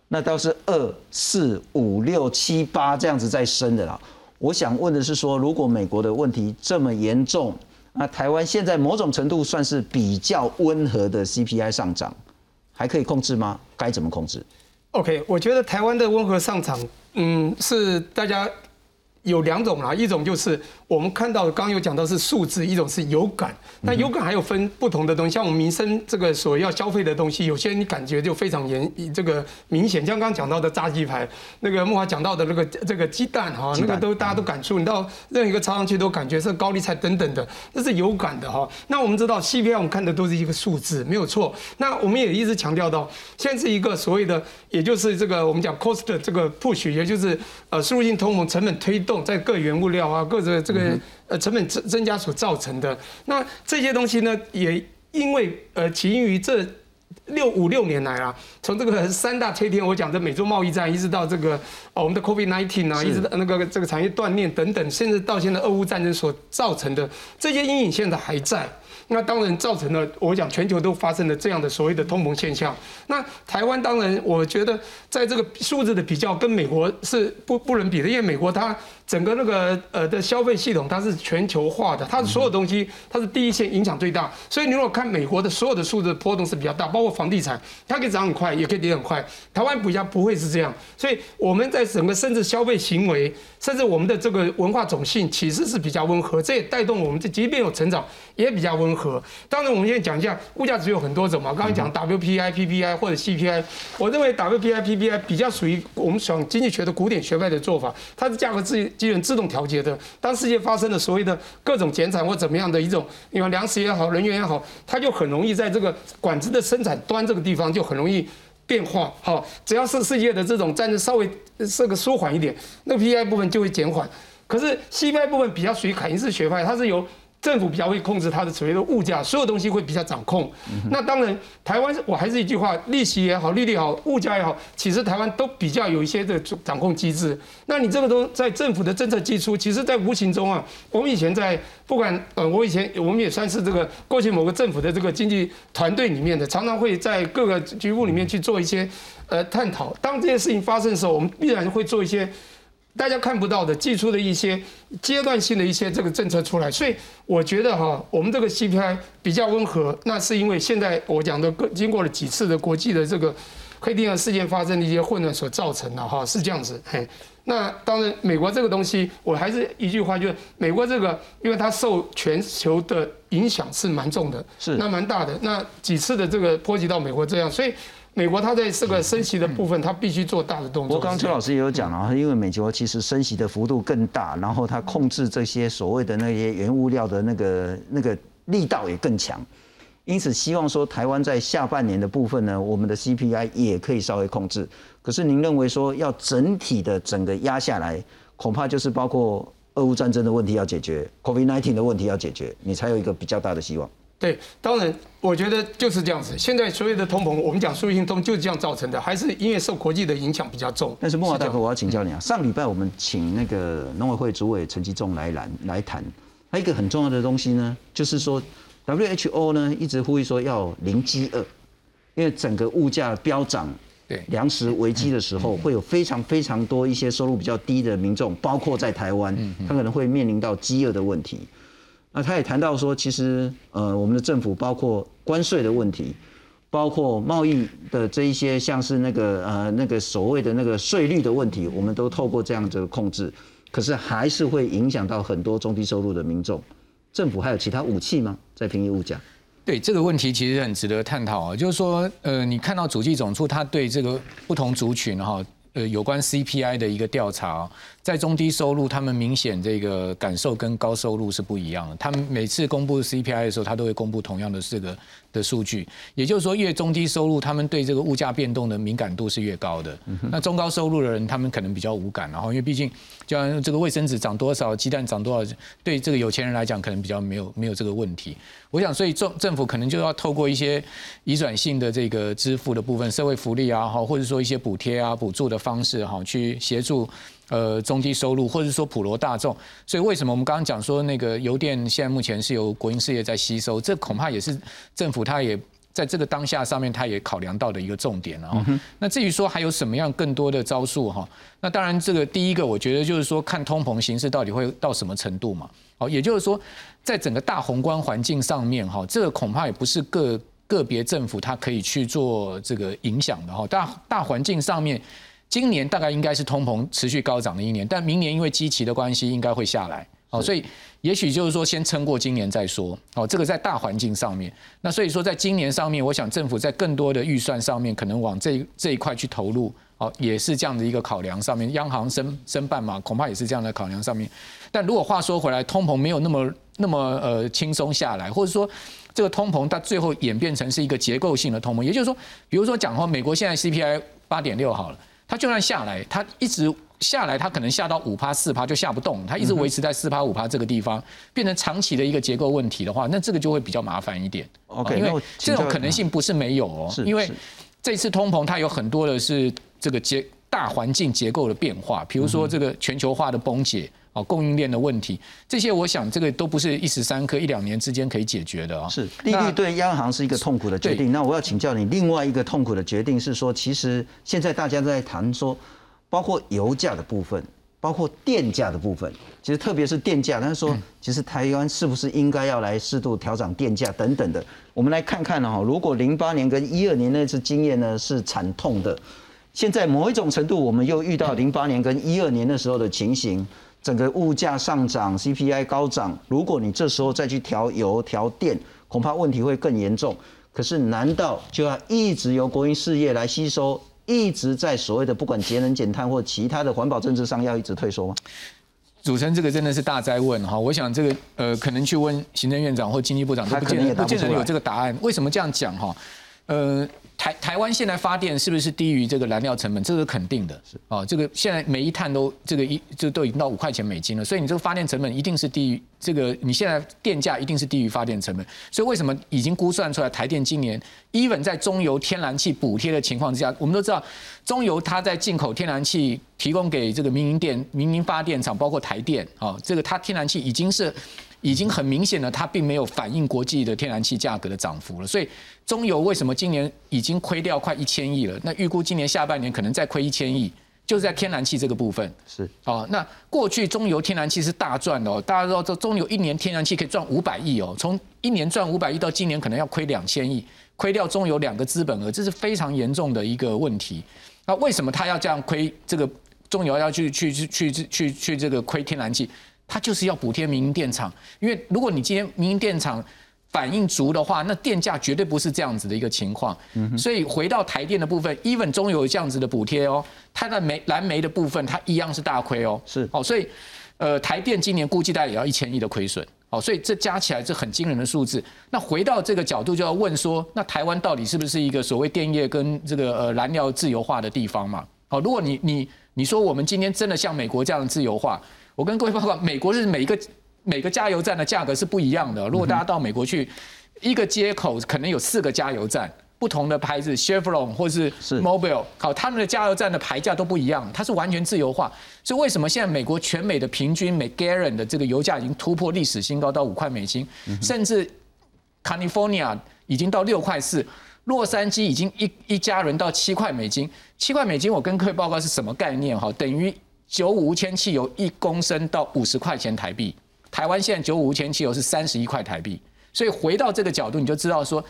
那倒是二四五六七八这样子在升的啦。我想问的是说，如果美国的问题这么严重，那台湾现在某种程度算是比较温和的 CPI 上涨，还可以控制吗？该怎么控制？OK，我觉得台湾的温和上涨，嗯，是大家有两种啦，一种就是。我们看到刚刚有讲到是数字，一种是有感，那有感还有分不同的东西，像我们民生这个所要消费的东西，有些你感觉就非常严，这个明显，像刚刚讲到的炸鸡排，那个木华讲到的那个这个鸡蛋哈，那个都大家都感触，你到任何一个超上去都感觉是高丽菜等等的，这是有感的哈。那我们知道 CPI 我们看的都是一个数字，没有错。那我们也一直强调到，现在是一个所谓的，也就是这个我们讲 cost 这个 push，也就是呃输入性通膨成本推动在各原物料啊各个这个。呃，成本增增加所造成的，那这些东西呢，也因为呃起因于这六五六年来啊，从这个 三大推天，我讲的美洲贸易战，一直到这个哦我们的 COVID nineteen 啊，一直到那个这个产业断裂等等，甚至到现在俄乌战争所造成的这些阴影，现在还在。那当然造成了我讲全球都发生了这样的所谓的通膨现象。那台湾当然，我觉得在这个数字的比较跟美国是不不能比的，因为美国它。整个那个呃的消费系统，它是全球化的，它的所有东西它是第一线影响最大，所以你如果看美国的所有的数字波动是比较大，包括房地产，它可以涨很快，也可以跌很快。台湾比较不会是这样，所以我们在整个甚至消费行为，甚至我们的这个文化种性其实是比较温和，这也带动我们这即便有成长也比较温和。当然，我们现在讲一下物价只有很多种嘛，刚才讲 WPI、PPI 或者 CPI，我认为 WPI、PPI 比较属于我们讲经济学的古典学派的做法，它是价格自基本自动调节的。当世界发生了所谓的各种减产或怎么样的一种，你看粮食也好，能源也好，它就很容易在这个管子的生产端这个地方就很容易变化。好，只要是世界的这种战争稍微这个舒缓一点，那 P I 部分就会减缓。可是 C P I 部分比较属于凯因斯学派，它是由政府比较会控制它的所谓的物价，所有东西会比较掌控。那当然，台湾我还是一句话，利息也好，利率也好，物价也好，其实台湾都比较有一些的掌控机制。那你这个都在政府的政策基础，其实在无形中啊，我们以前在不管呃，我以前我们也算是这个过去某个政府的这个经济团队里面的，常常会在各个局部里面去做一些呃探讨。当这些事情发生的时候，我们必然会做一些。大家看不到的，寄出的一些阶段性的一些这个政策出来，所以我觉得哈，我们这个 CPI 比较温和，那是因为现在我讲的经过了几次的国际的这个黑天鹅事件发生的一些混乱所造成的哈，是这样子。那当然美国这个东西，我还是一句话，就是美国这个，因为它受全球的影响是蛮重的，是那蛮大的，那几次的这个波及到美国这样，所以。美国它在这个升息的部分，它必须做大的动作。我刚刚邱老师也有讲了，因为美国其实升息的幅度更大，然后它控制这些所谓的那些原物料的那个那个力道也更强，因此希望说台湾在下半年的部分呢，我们的 CPI 也可以稍微控制。可是您认为说要整体的整个压下来，恐怕就是包括俄乌战争的问题要解决，COVID-19 的问题要解决，你才有一个比较大的希望。对，当然，我觉得就是这样子。现在所有的通膨，我们讲输入性通就是这样造成的，还是因为受国际的影响比较重。但是莫华大哥，我要请教你啊，上礼拜我们请那个农委会主委陈吉仲来来来谈，还有一个很重要的东西呢，就是说 WHO 呢一直呼吁说要零饥饿，因为整个物价飙涨。对粮食危机的时候，会有非常非常多一些收入比较低的民众，包括在台湾，他可能会面临到饥饿的问题。那他也谈到说，其实呃，我们的政府包括关税的问题，包括贸易的这一些，像是那个呃那个所谓的那个税率的问题，我们都透过这样子的控制，可是还是会影响到很多中低收入的民众。政府还有其他武器吗？在平抑物价？对这个问题其实很值得探讨啊，就是说，呃，你看到主计总处他对这个不同族群哈，呃，有关 CPI 的一个调查，在中低收入，他们明显这个感受跟高收入是不一样的。他们每次公布 CPI 的时候，他都会公布同样的这个的数据，也就是说，越中低收入，他们对这个物价变动的敏感度是越高的。那中高收入的人，他们可能比较无感，然后因为毕竟，就像这个卫生纸涨多少，鸡蛋涨多少，对这个有钱人来讲，可能比较没有没有这个问题。我想，所以政政府可能就要透过一些移转性的这个支付的部分，社会福利啊，哈，或者说一些补贴啊、补助的方式，哈，去协助呃中低收入，或者说普罗大众。所以，为什么我们刚刚讲说那个油电现在目前是由国营事业在吸收，这恐怕也是政府它也在这个当下上面，它也考量到的一个重点了。那至于说还有什么样更多的招数哈，那当然这个第一个，我觉得就是说看通膨形势到底会到什么程度嘛。哦，也就是说。在整个大宏观环境上面，哈，这个恐怕也不是个个别政府它可以去做这个影响的哈。大大环境上面，今年大概应该是通膨持续高涨的一年，但明年因为基期的关系，应该会下来。哦，所以也许就是说先撑过今年再说。哦，这个在大环境上面，那所以说在今年上面，我想政府在更多的预算上面，可能往这这一块去投入。哦，也是这样的一个考量上面，央行申申办嘛，恐怕也是这样的考量上面。但如果话说回来，通膨没有那么那么呃轻松下来，或者说这个通膨它最后演变成是一个结构性的通膨，也就是说，比如说讲话，美国现在 CPI 八点六好了，它就算下来，它一直下来，它可能下到五趴四趴就下不动，它一直维持在四趴五趴这个地方，变成长期的一个结构问题的话，那这个就会比较麻烦一点。OK，因为这种可能性不是没有哦，因为这次通膨它有很多的是这个结大环境结构的变化，比如说这个全球化的崩解。哦，供应链的问题，这些我想这个都不是一时三刻、一两年之间可以解决的啊。是利率对央行是一个痛苦的决定。那我要请教你，另外一个痛苦的决定是说，其实现在大家都在谈说，包括油价的部分，包括电价的部分，其实特别是电价，他说，其实台湾是不是应该要来适度调整电价等等的？我们来看看哈，如果零八年跟一二年那次经验呢是惨痛的，现在某一种程度，我们又遇到零八年跟一二年的时候的情形。整个物价上涨，CPI 高涨。如果你这时候再去调油、调电，恐怕问题会更严重。可是，难道就要一直由国营事业来吸收，一直在所谓的不管节能减碳或其他的环保政策上要一直退缩吗？主持人，这个真的是大灾问哈。我想这个呃，可能去问行政院长或经济部长都不见不见得有这个答案。为什么这样讲哈？呃。台台湾现在发电是不是低于这个燃料成本？这是肯定的，是啊，这个现在每一碳都这个一就都已经到五块钱美金了，所以你这个发电成本一定是低于这个，你现在电价一定是低于发电成本。所以为什么已经估算出来台电今年，even 在中油天然气补贴的情况之下，我们都知道中油它在进口天然气提供给这个民营电、民营发电厂，包括台电啊，这个它天然气已经是。已经很明显了，它并没有反映国际的天然气价格的涨幅了。所以中油为什么今年已经亏掉快一千亿了？那预估今年下半年可能再亏一千亿，就是在天然气这个部分。是哦，那过去中油天然气是大赚的哦，大家知道这中油一年天然气可以赚五百亿哦，从一年赚五百亿到今年可能要亏两千亿，亏掉中油两个资本额，这是非常严重的一个问题。那为什么他要这样亏？这个中油要去去去去去去这个亏天然气？它就是要补贴民营电厂，因为如果你今天民营电厂反应足的话，那电价绝对不是这样子的一个情况。所以回到台电的部分，even 中有这样子的补贴哦，它的煤蓝煤的部分它一样是大亏哦。是哦，所以呃台电今年估计大概也要一千亿的亏损。哦，所以这加起来是很惊人的数字。那回到这个角度，就要问说，那台湾到底是不是一个所谓电业跟这个呃燃料自由化的地方嘛？好，如果你你你说我们今天真的像美国这样自由化。我跟各位报告，美国是每一个每个加油站的价格是不一样的。如果大家到美国去，一个街口可能有四个加油站，不同的牌子，Chevron 或是 Mobile，好，他们的加油站的牌价都不一样，它是完全自由化。所以为什么现在美国全美的平均每 gallon 的这个油价已经突破历史新高到五块美金，甚至 California 已经到六块四，洛杉矶已经一一家人到七块美金。七块美金，我跟各位报告是什么概念？哈，等于九五无铅汽油一公升到五十块钱台币。台湾现在九五无铅汽油是三十一块台币。所以回到这个角度，你就知道说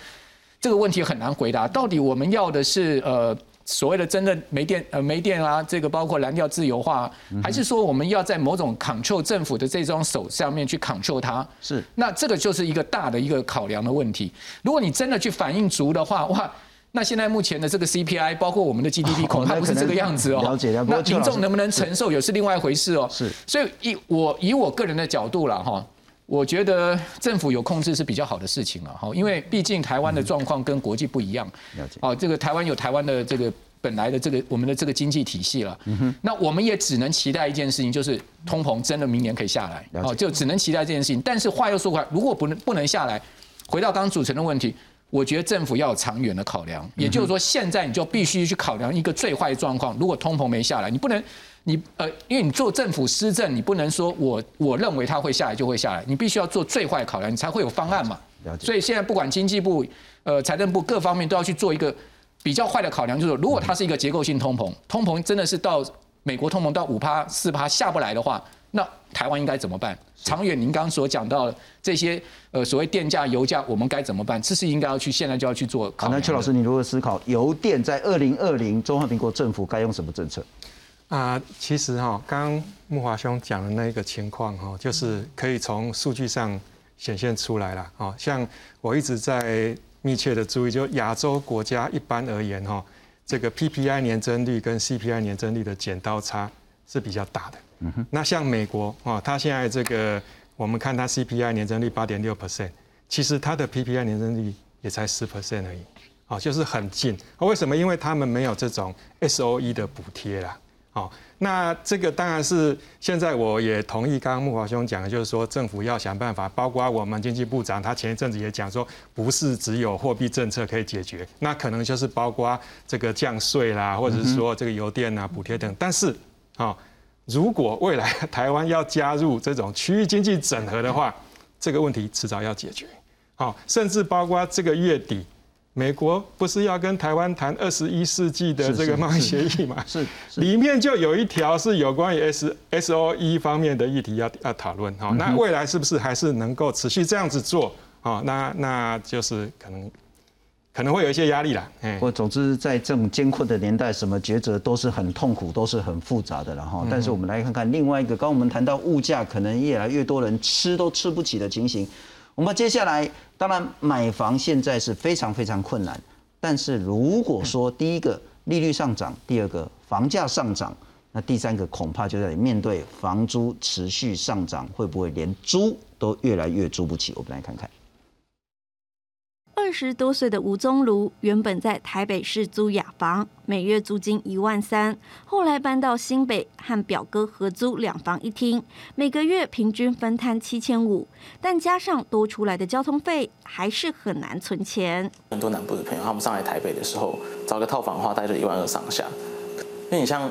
这个问题很难回答。到底我们要的是呃所谓的真的没电呃没电啊，这个包括燃料自由化，还是说我们要在某种 control 政府的这双手上面去 control 它？是。那这个就是一个大的一个考量的问题。如果你真的去反映足的话，哇，那现在目前的这个 CPI，包括我们的 GDP，恐怕不是这个样子哦。了解了解。那民众能不能承受，也是另外一回事哦。是。所以以我以我个人的角度了哈。我觉得政府有控制是比较好的事情了哈，因为毕竟台湾的状况跟国际不一样。了解。哦，这个台湾有台湾的这个本来的这个我们的这个经济体系了。嗯哼。那我们也只能期待一件事情，就是通膨真的明年可以下来。哦，就只能期待这件事情。但是话又说回来，如果不能不能下来，回到刚刚主持人的问题，我觉得政府要有长远的考量。也就是说，现在你就必须去考量一个最坏状况，如果通膨没下来，你不能。你呃，因为你做政府施政，你不能说我我认为它会下来就会下来，你必须要做最坏考量，你才会有方案嘛。所以现在不管经济部、呃财政部各方面都要去做一个比较坏的考量，就是如果它是一个结构性通膨，通膨真的是到美国通膨到五趴四趴下不来的话，那台湾应该怎么办？长远您刚刚所讲到这些呃所谓电价、油价，我们该怎么办？这是应该要去现在就要去做。好，那邱老师，你如何思考油电在二零二零中华民国政府该用什么政策？啊，其实哈，刚刚木华兄讲的那个情况哈，就是可以从数据上显现出来了。哦，像我一直在密切的注意，就亚洲国家一般而言哈，这个 PPI 年增率跟 CPI 年增率的剪刀差是比较大的。那像美国啊，它现在这个我们看它 CPI 年增率八点六 percent，其实它的 PPI 年增率也才十 percent 而已。哦，就是很近。为什么？因为他们没有这种 SOE 的补贴啦。好，那这个当然是现在我也同意刚刚木华兄讲的，就是说政府要想办法，包括我们经济部长他前一阵子也讲说，不是只有货币政策可以解决，那可能就是包括这个降税啦，或者是说这个油电啊补贴等。但是，啊，如果未来台湾要加入这种区域经济整合的话，这个问题迟早要解决。好，甚至包括这个月底。美国不是要跟台湾谈二十一世纪的这个贸易协议嘛？是，里面就有一条是有关于 S S O E 方面的议题要要讨论哈。那未来是不是还是能够持续这样子做？哦，那那就是可能可能会有一些压力啦。或总之，在这种艰困的年代，什么抉择都是很痛苦，都是很复杂的了哈。但是我们来看看另外一个，刚我们谈到物价可能越来越多人吃都吃不起的情形。我们接下来，当然买房现在是非常非常困难。但是如果说第一个利率上涨，第二个房价上涨，那第三个恐怕就在面对房租持续上涨，会不会连租都越来越租不起？我们来看看。二十多岁的吴宗儒原本在台北市租雅房，每月租金一万三，后来搬到新北和表哥合租两房一厅，每个月平均分摊七千五，但加上多出来的交通费，还是很难存钱。很多南部的朋友，他们上来台北的时候，找个套房的话，大概就一万二上下。因为你像，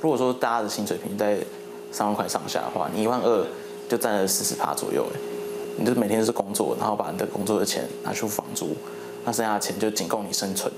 如果说大家的薪水平均在三万块上下的话，你一万二就占了四十趴左右，哎。你就每天是工作，然后把你的工作的钱拿出房租，那剩下的钱就仅够你生存。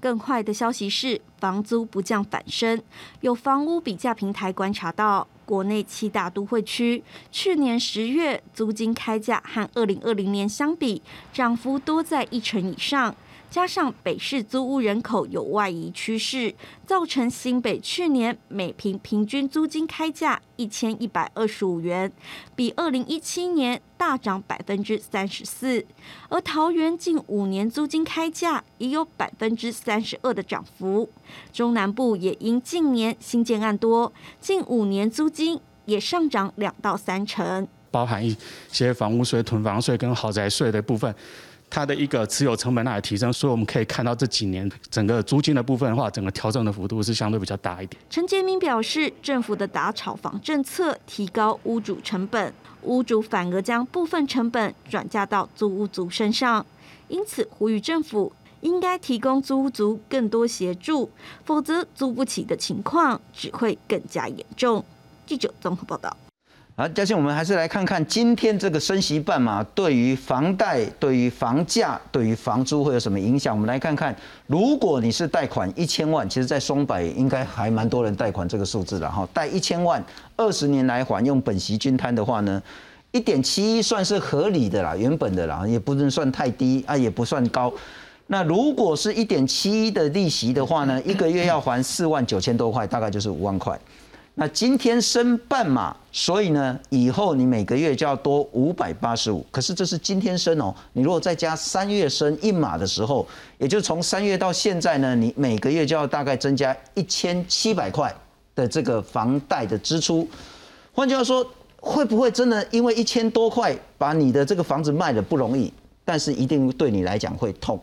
更坏的消息是，房租不降反升。有房屋比价平台观察到，国内七大都会区去年十月租金开价和二零二零年相比，涨幅多在一成以上。加上北市租屋人口有外移趋势，造成新北去年每平平均租金开价一千一百二十五元，比二零一七年大涨百分之三十四。而桃园近五年租金开价也有百分之三十二的涨幅。中南部也因近年新建案多，近五年租金也上涨两到三成。包含一些房屋税、囤房税跟豪宅税的部分。它的一个持有成本那也提升，所以我们可以看到这几年整个租金的部分的话，整个调整的幅度是相对比较大一点。陈杰明表示，政府的打炒房政策提高屋主成本，屋主反而将部分成本转嫁到租屋族身上，因此呼吁政府应该提供租屋族更多协助，否则租不起的情况只会更加严重。记者综合报道。好，嘉信，我们还是来看看今天这个升息半码对于房贷、对于房价、对于房租会有什么影响？我们来看看，如果你是贷款一千万，其实在松柏应该还蛮多人贷款这个数字的哈，贷一千万，二十年来还，用本息均摊的话呢，一点七一算是合理的啦，原本的啦，也不能算太低啊，也不算高。那如果是一点七一的利息的话呢，一个月要还四万九千多块，大概就是五万块。那今天升半码，所以呢，以后你每个月就要多五百八十五。可是这是今天升哦，你如果再加三月升一码的时候，也就从三月到现在呢，你每个月就要大概增加一千七百块的这个房贷的支出。换句话说，会不会真的因为一千多块把你的这个房子卖的不容易？但是一定对你来讲会痛。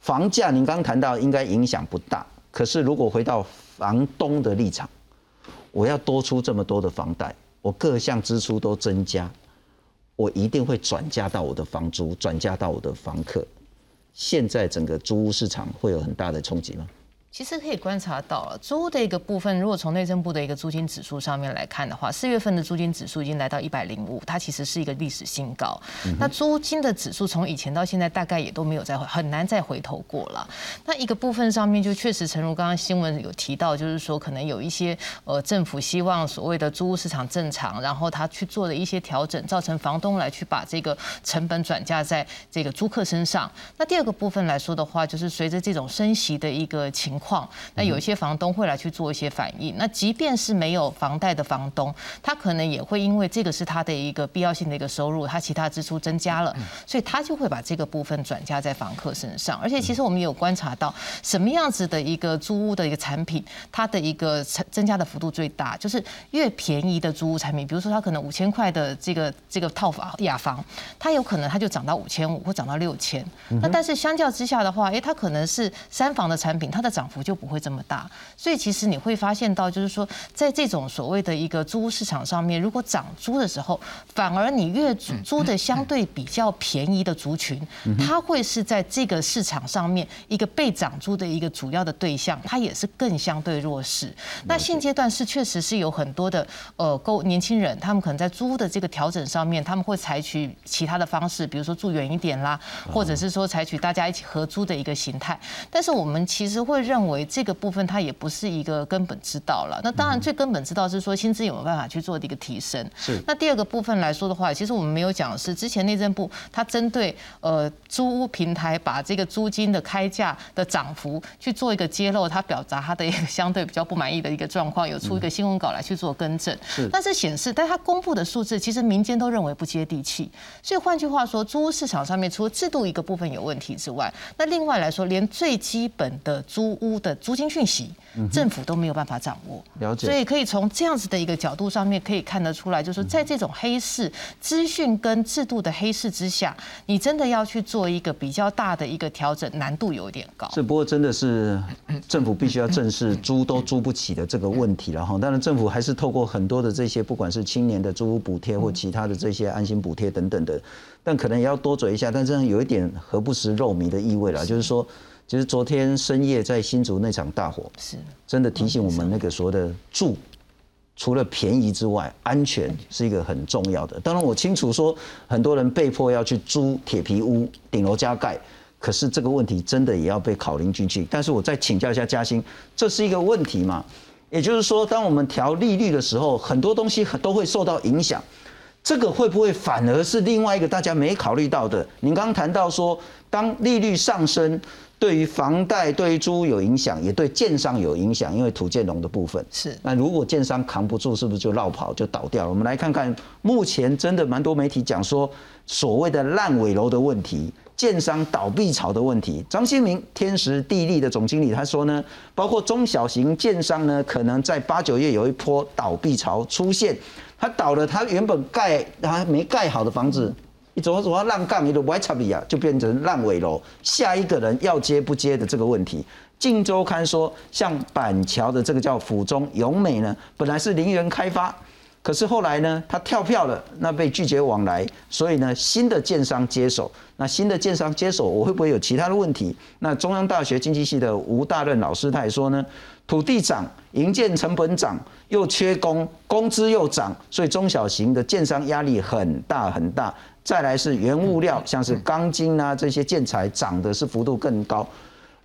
房价您刚谈到应该影响不大，可是如果回到房东的立场。我要多出这么多的房贷，我各项支出都增加，我一定会转嫁到我的房租，转嫁到我的房客。现在整个租屋市场会有很大的冲击吗？其实可以观察到了租的一个部分，如果从内政部的一个租金指数上面来看的话，四月份的租金指数已经来到一百零五，它其实是一个历史新高。那租金的指数从以前到现在大概也都没有再很难再回头过了。那一个部分上面就确实，诚如刚刚新闻有提到，就是说可能有一些呃政府希望所谓的租屋市场正常，然后他去做的一些调整，造成房东来去把这个成本转嫁在这个租客身上。那第二个部分来说的话，就是随着这种升息的一个情况。况，那有一些房东会来去做一些反应。那即便是没有房贷的房东，他可能也会因为这个是他的一个必要性的一个收入，他其他支出增加了，所以他就会把这个部分转嫁在房客身上。而且其实我们有观察到，什么样子的一个租屋的一个产品，它的一个增增加的幅度最大，就是越便宜的租屋产品，比如说它可能五千块的这个这个套房雅房，它有可能它就涨到五千五或涨到六千。那但是相较之下的话，哎，它可能是三房的产品，它的涨幅。就不会这么大，所以其实你会发现到，就是说，在这种所谓的一个租屋市场上面，如果涨租的时候，反而你越租租的相对比较便宜的族群，它会是在这个市场上面一个被涨租的一个主要的对象，它也是更相对弱势。那现阶段是确实是有很多的呃，够年轻人，他们可能在租的这个调整上面，他们会采取其他的方式，比如说住远一点啦，或者是说采取大家一起合租的一个形态。但是我们其实会认为这个部分它也不是一个根本之道了。那当然最根本之道是说薪资有没有办法去做的一个提升。是。那第二个部分来说的话，其实我们没有讲的是之前内政部它针对呃租屋平台把这个租金的开价的涨幅去做一个揭露，它表达它的一个相对比较不满意的一个状况，有出一个新闻稿来去做更正。是。但是显示，但它公布的数字其实民间都认为不接地气。所以换句话说，租屋市场上面除了制度一个部分有问题之外，那另外来说，连最基本的租屋的租金讯息，政府都没有办法掌握。了解。所以可以从这样子的一个角度上面可以看得出来，就是在这种黑市资讯跟制度的黑市之下，你真的要去做一个比较大的一个调整，难度有点高。是，不过真的是政府必须要正视租都租不起的这个问题了哈。当然，政府还是透过很多的这些，不管是青年的租屋补贴或其他的这些安心补贴等等的，但可能也要多嘴一下。但这样有一点何不食肉糜的意味了，就是说。其实昨天深夜在新竹那场大火，是真的提醒我们那个所谓的住，除了便宜之外，安全是一个很重要的。当然我清楚说，很多人被迫要去租铁皮屋，顶楼加盖，可是这个问题真的也要被考虑进去。但是我再请教一下嘉兴，这是一个问题吗？也就是说，当我们调利率的时候，很多东西都会受到影响。这个会不会反而是另外一个大家没考虑到的？您刚刚谈到说，当利率上升。对于房贷、对于租有影响，也对建商有影响，因为土建融的部分是。那如果建商扛不住，是不是就绕跑就倒掉了？我们来看看，目前真的蛮多媒体讲说，所谓的烂尾楼的问题，建商倒闭潮的问题。张新明天时地利的总经理他说呢，包括中小型建商呢，可能在八九月有一波倒闭潮出现，他倒了他原本盖他没盖好的房子。你怎么怎么烂杠，你都不爱插笔啊，就变成烂尾楼。下一个人要接不接的这个问题，《晋周刊》说，像板桥的这个叫府中永美呢，本来是零元开发，可是后来呢，他跳票了，那被拒绝往来，所以呢，新的建商接手。那新的建商接手，我会不会有其他的问题？那中央大学经济系的吴大任老师他也说呢，土地涨，营建成本涨，又缺工，工资又涨，所以中小型的建商压力很大很大。再来是原物料，像是钢筋啊这些建材涨的是幅度更高。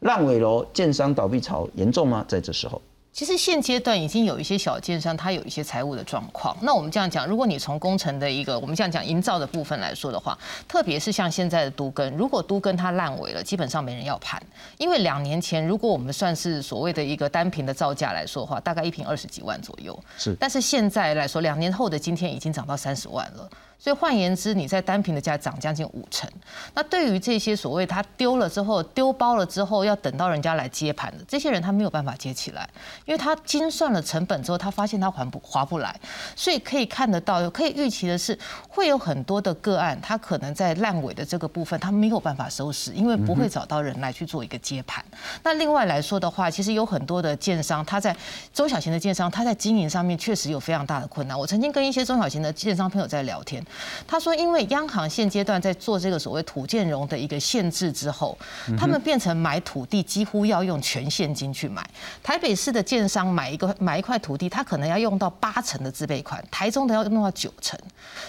烂尾楼建商倒闭潮严重吗？在这时候？其实现阶段已经有一些小建商，它有一些财务的状况。那我们这样讲，如果你从工程的一个我们这样讲营造的部分来说的话，特别是像现在的都根，如果都根它烂尾了，基本上没人要盘。因为两年前，如果我们算是所谓的一个单平的造价来说的话，大概一平二十几万左右。是，但是现在来说，两年后的今天已经涨到三十万了。所以换言之，你在单品的价涨将近五成。那对于这些所谓他丢了之后丢包了之后，要等到人家来接盘的这些人，他没有办法接起来，因为他精算了成本之后，他发现他还不划不来。所以可以看得到，可以预期的是，会有很多的个案，他可能在烂尾的这个部分，他没有办法收拾，因为不会找到人来去做一个接盘。那另外来说的话，其实有很多的建商，他在中小型的建商，他在经营上面确实有非常大的困难。我曾经跟一些中小型的建商朋友在聊天。他说：“因为央行现阶段在做这个所谓土建融的一个限制之后，他们变成买土地几乎要用全现金去买。台北市的建商买一个买一块土地，他可能要用到八成的自备款；台中的要用到九成。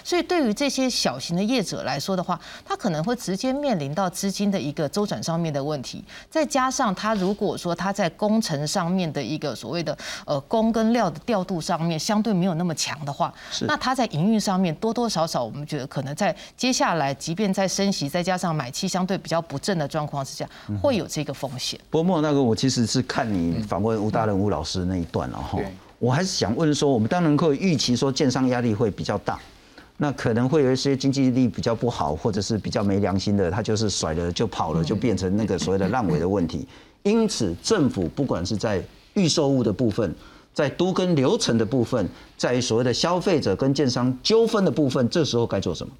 所以对于这些小型的业者来说的话，他可能会直接面临到资金的一个周转上面的问题。再加上他如果说他在工程上面的一个所谓的呃工跟料的调度上面相对没有那么强的话，那他在营运上面多多少少我们。”觉得可能在接下来，即便在升息，再加上买气相对比较不正的状况之下，会有这个风险。伯莫那个，我其实是看你访问吴大人吴老师那一段了哈，我还是想问说，我们当然可以预期说，建商压力会比较大，那可能会有一些经济力比较不好，或者是比较没良心的，他就是甩了就跑了，就变成那个所谓的烂尾的问题。因此，政府不管是在预售物的部分。在都跟流程的部分，在于所谓的消费者跟建商纠纷的部分，这时候该做什么？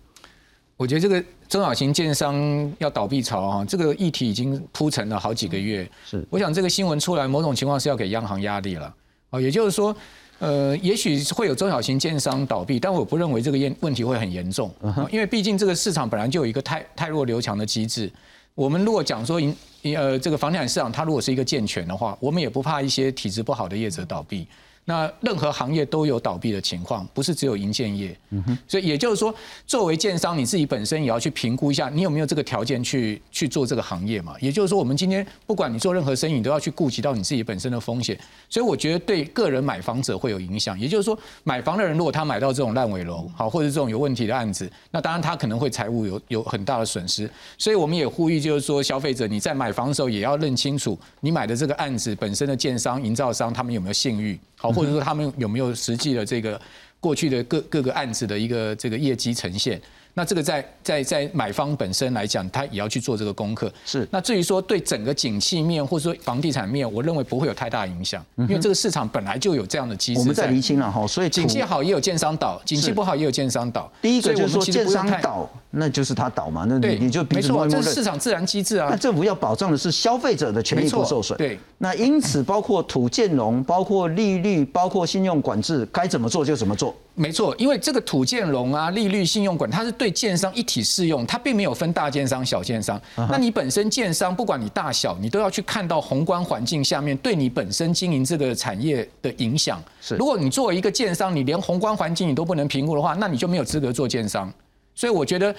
我觉得这个中小型建商要倒闭潮啊，这个议题已经铺陈了好几个月。是，我想这个新闻出来，某种情况是要给央行压力了。哦，也就是说，呃，也许会有中小型建商倒闭，但我不认为这个问问题会很严重，因为毕竟这个市场本来就有一个太太弱留强的机制。我们如果讲说，银呃，这个房地产市场它如果是一个健全的话，我们也不怕一些体质不好的业者倒闭。那任何行业都有倒闭的情况，不是只有银建业。嗯哼，所以也就是说，作为建商，你自己本身也要去评估一下，你有没有这个条件去去做这个行业嘛？也就是说，我们今天不管你做任何生意，你都要去顾及到你自己本身的风险。所以我觉得对个人买房者会有影响。也就是说，买房的人如果他买到这种烂尾楼，好，或者这种有问题的案子，那当然他可能会财务有有很大的损失。所以我们也呼吁，就是说，消费者你在买房的时候也要认清楚，你买的这个案子本身的建商、营造商他们有没有信誉。好，或者说他们有没有实际的这个过去的各各个案子的一个这个业绩呈现？那这个在在在买方本身来讲，他也要去做这个功课。是。那至于说对整个景气面或者说房地产面，我认为不会有太大影响，因为这个市场本来就有这样的机制。我们在厘清了哈，所以景气好也有建商倒，景气不好也有建商倒。第一个就是说建商倒，那就是他倒嘛，那你你就没错，这是市场自然机制啊。那政府要保障的是消费者的权益不受损。对。那因此包括土建融、包括利率、包括信用管制，该怎么做就怎么做。没错，因为这个土建融啊、利率、信用管，它是对建商一体适用，它并没有分大建商、小建商。那你本身建商，不管你大小，你都要去看到宏观环境下面对你本身经营这个产业的影响。是，如果你作为一个建商，你连宏观环境你都不能评估的话，那你就没有资格做建商。所以我觉得。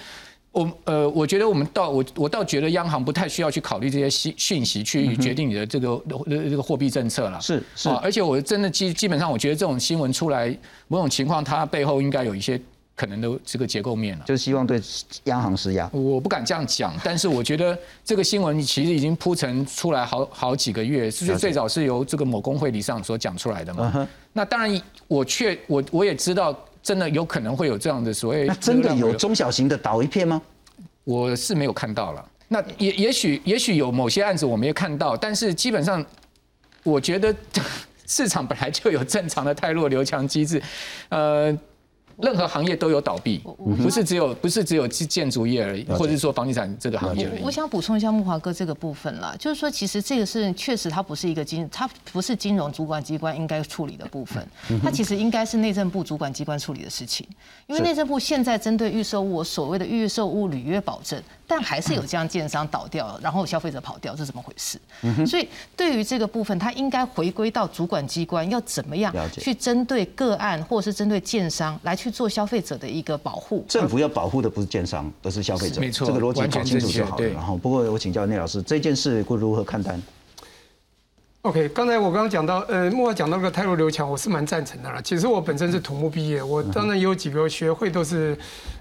我呃，我觉得我们倒我我倒觉得央行不太需要去考虑这些信讯息去决定你的这个这个货币政策了。是是，而且我真的基基本上，我觉得这种新闻出来，某种情况它背后应该有一些可能的这个结构面了。就是希望对央行施压。我不敢这样讲，但是我觉得这个新闻其实已经铺陈出来好好几个月，是最早是由这个某工会理事长所讲出来的嘛。那当然，我确我我也知道。真的有可能会有这样的所谓？那真的有中小型的倒一片吗？我是没有看到了。那也也许也许有某些案子我没有看到，但是基本上，我觉得 市场本来就有正常的泰弱留强机制。呃，任何行业都有倒闭，不是只有不是只有建筑业而已，或者是说房地产这个行业而已。我想补充一下木华哥这个部分啦，就是说其实这个是确实它不是一个金，它不是金融主管机关应该处理的部分，它其实应该是内政部主管机关处理的事情。因为内政部现在针对预售物所谓的预售物履约保证，但还是有这样建商倒掉，然后消费者跑掉，这怎么回事？所以对于这个部分，它应该回归到主管机关要怎么样去针对个案或者是针对建商来去做消费者的一个保护。政府要保护的不是建商，而是消费者。没错，这个逻辑搞清楚就好了。然后，不过我请教聂老师，这件事如何看待？OK，刚才我刚刚讲到，呃，莫讲到那个泰弱刘强，我是蛮赞成的啦。其实我本身是土木毕业，我当然也有几个学会都是，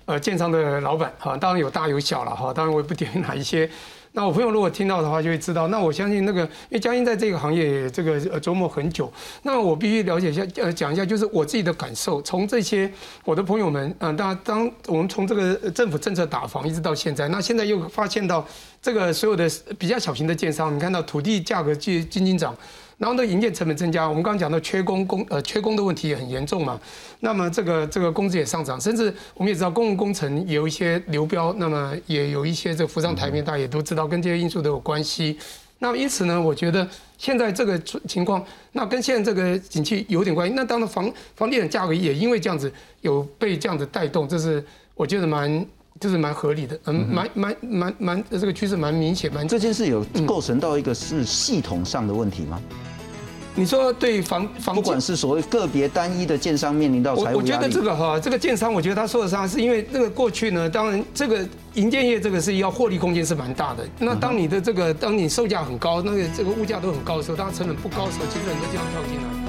呃，建商的老板哈，当然有大有小了哈，当然我也不点哪一些。那我朋友如果听到的话，就会知道。那我相信那个，因为江阴在这个行业这个呃琢磨很久，那我必须了解一下，呃，讲一下就是我自己的感受。从这些我的朋友们，嗯，当当我们从这个政府政策打房一直到现在，那现在又发现到这个所有的比较小型的建商，你看到土地价格进进进涨。然后呢，营建成本增加，我们刚刚讲到缺工工呃缺工的问题也很严重嘛。那么这个这个工资也上涨，甚至我们也知道公共工程有一些流标，那么也有一些这浮上台面，大家也都知道跟这些因素都有关系。那么因此呢，我觉得现在这个情况，那跟现在这个景气有点关系。那当然房房地产价格也因为这样子有被这样子带动，这是我觉得蛮就是蛮合理的，嗯，蛮蛮蛮蛮这个趋势蛮明显，蛮这件事有构成到一个是系统上的问题吗？你说对房房，不管是所谓个别单一的建商面临到财务我觉得这个哈，这个建商，我觉得他说的上是因为那个过去呢，当然这个营建业这个是要获利空间是蛮大的。那当你的这个当你售价很高，那个这个物价都很高的时候，当成本不高的时候，其实很多地方跳进来。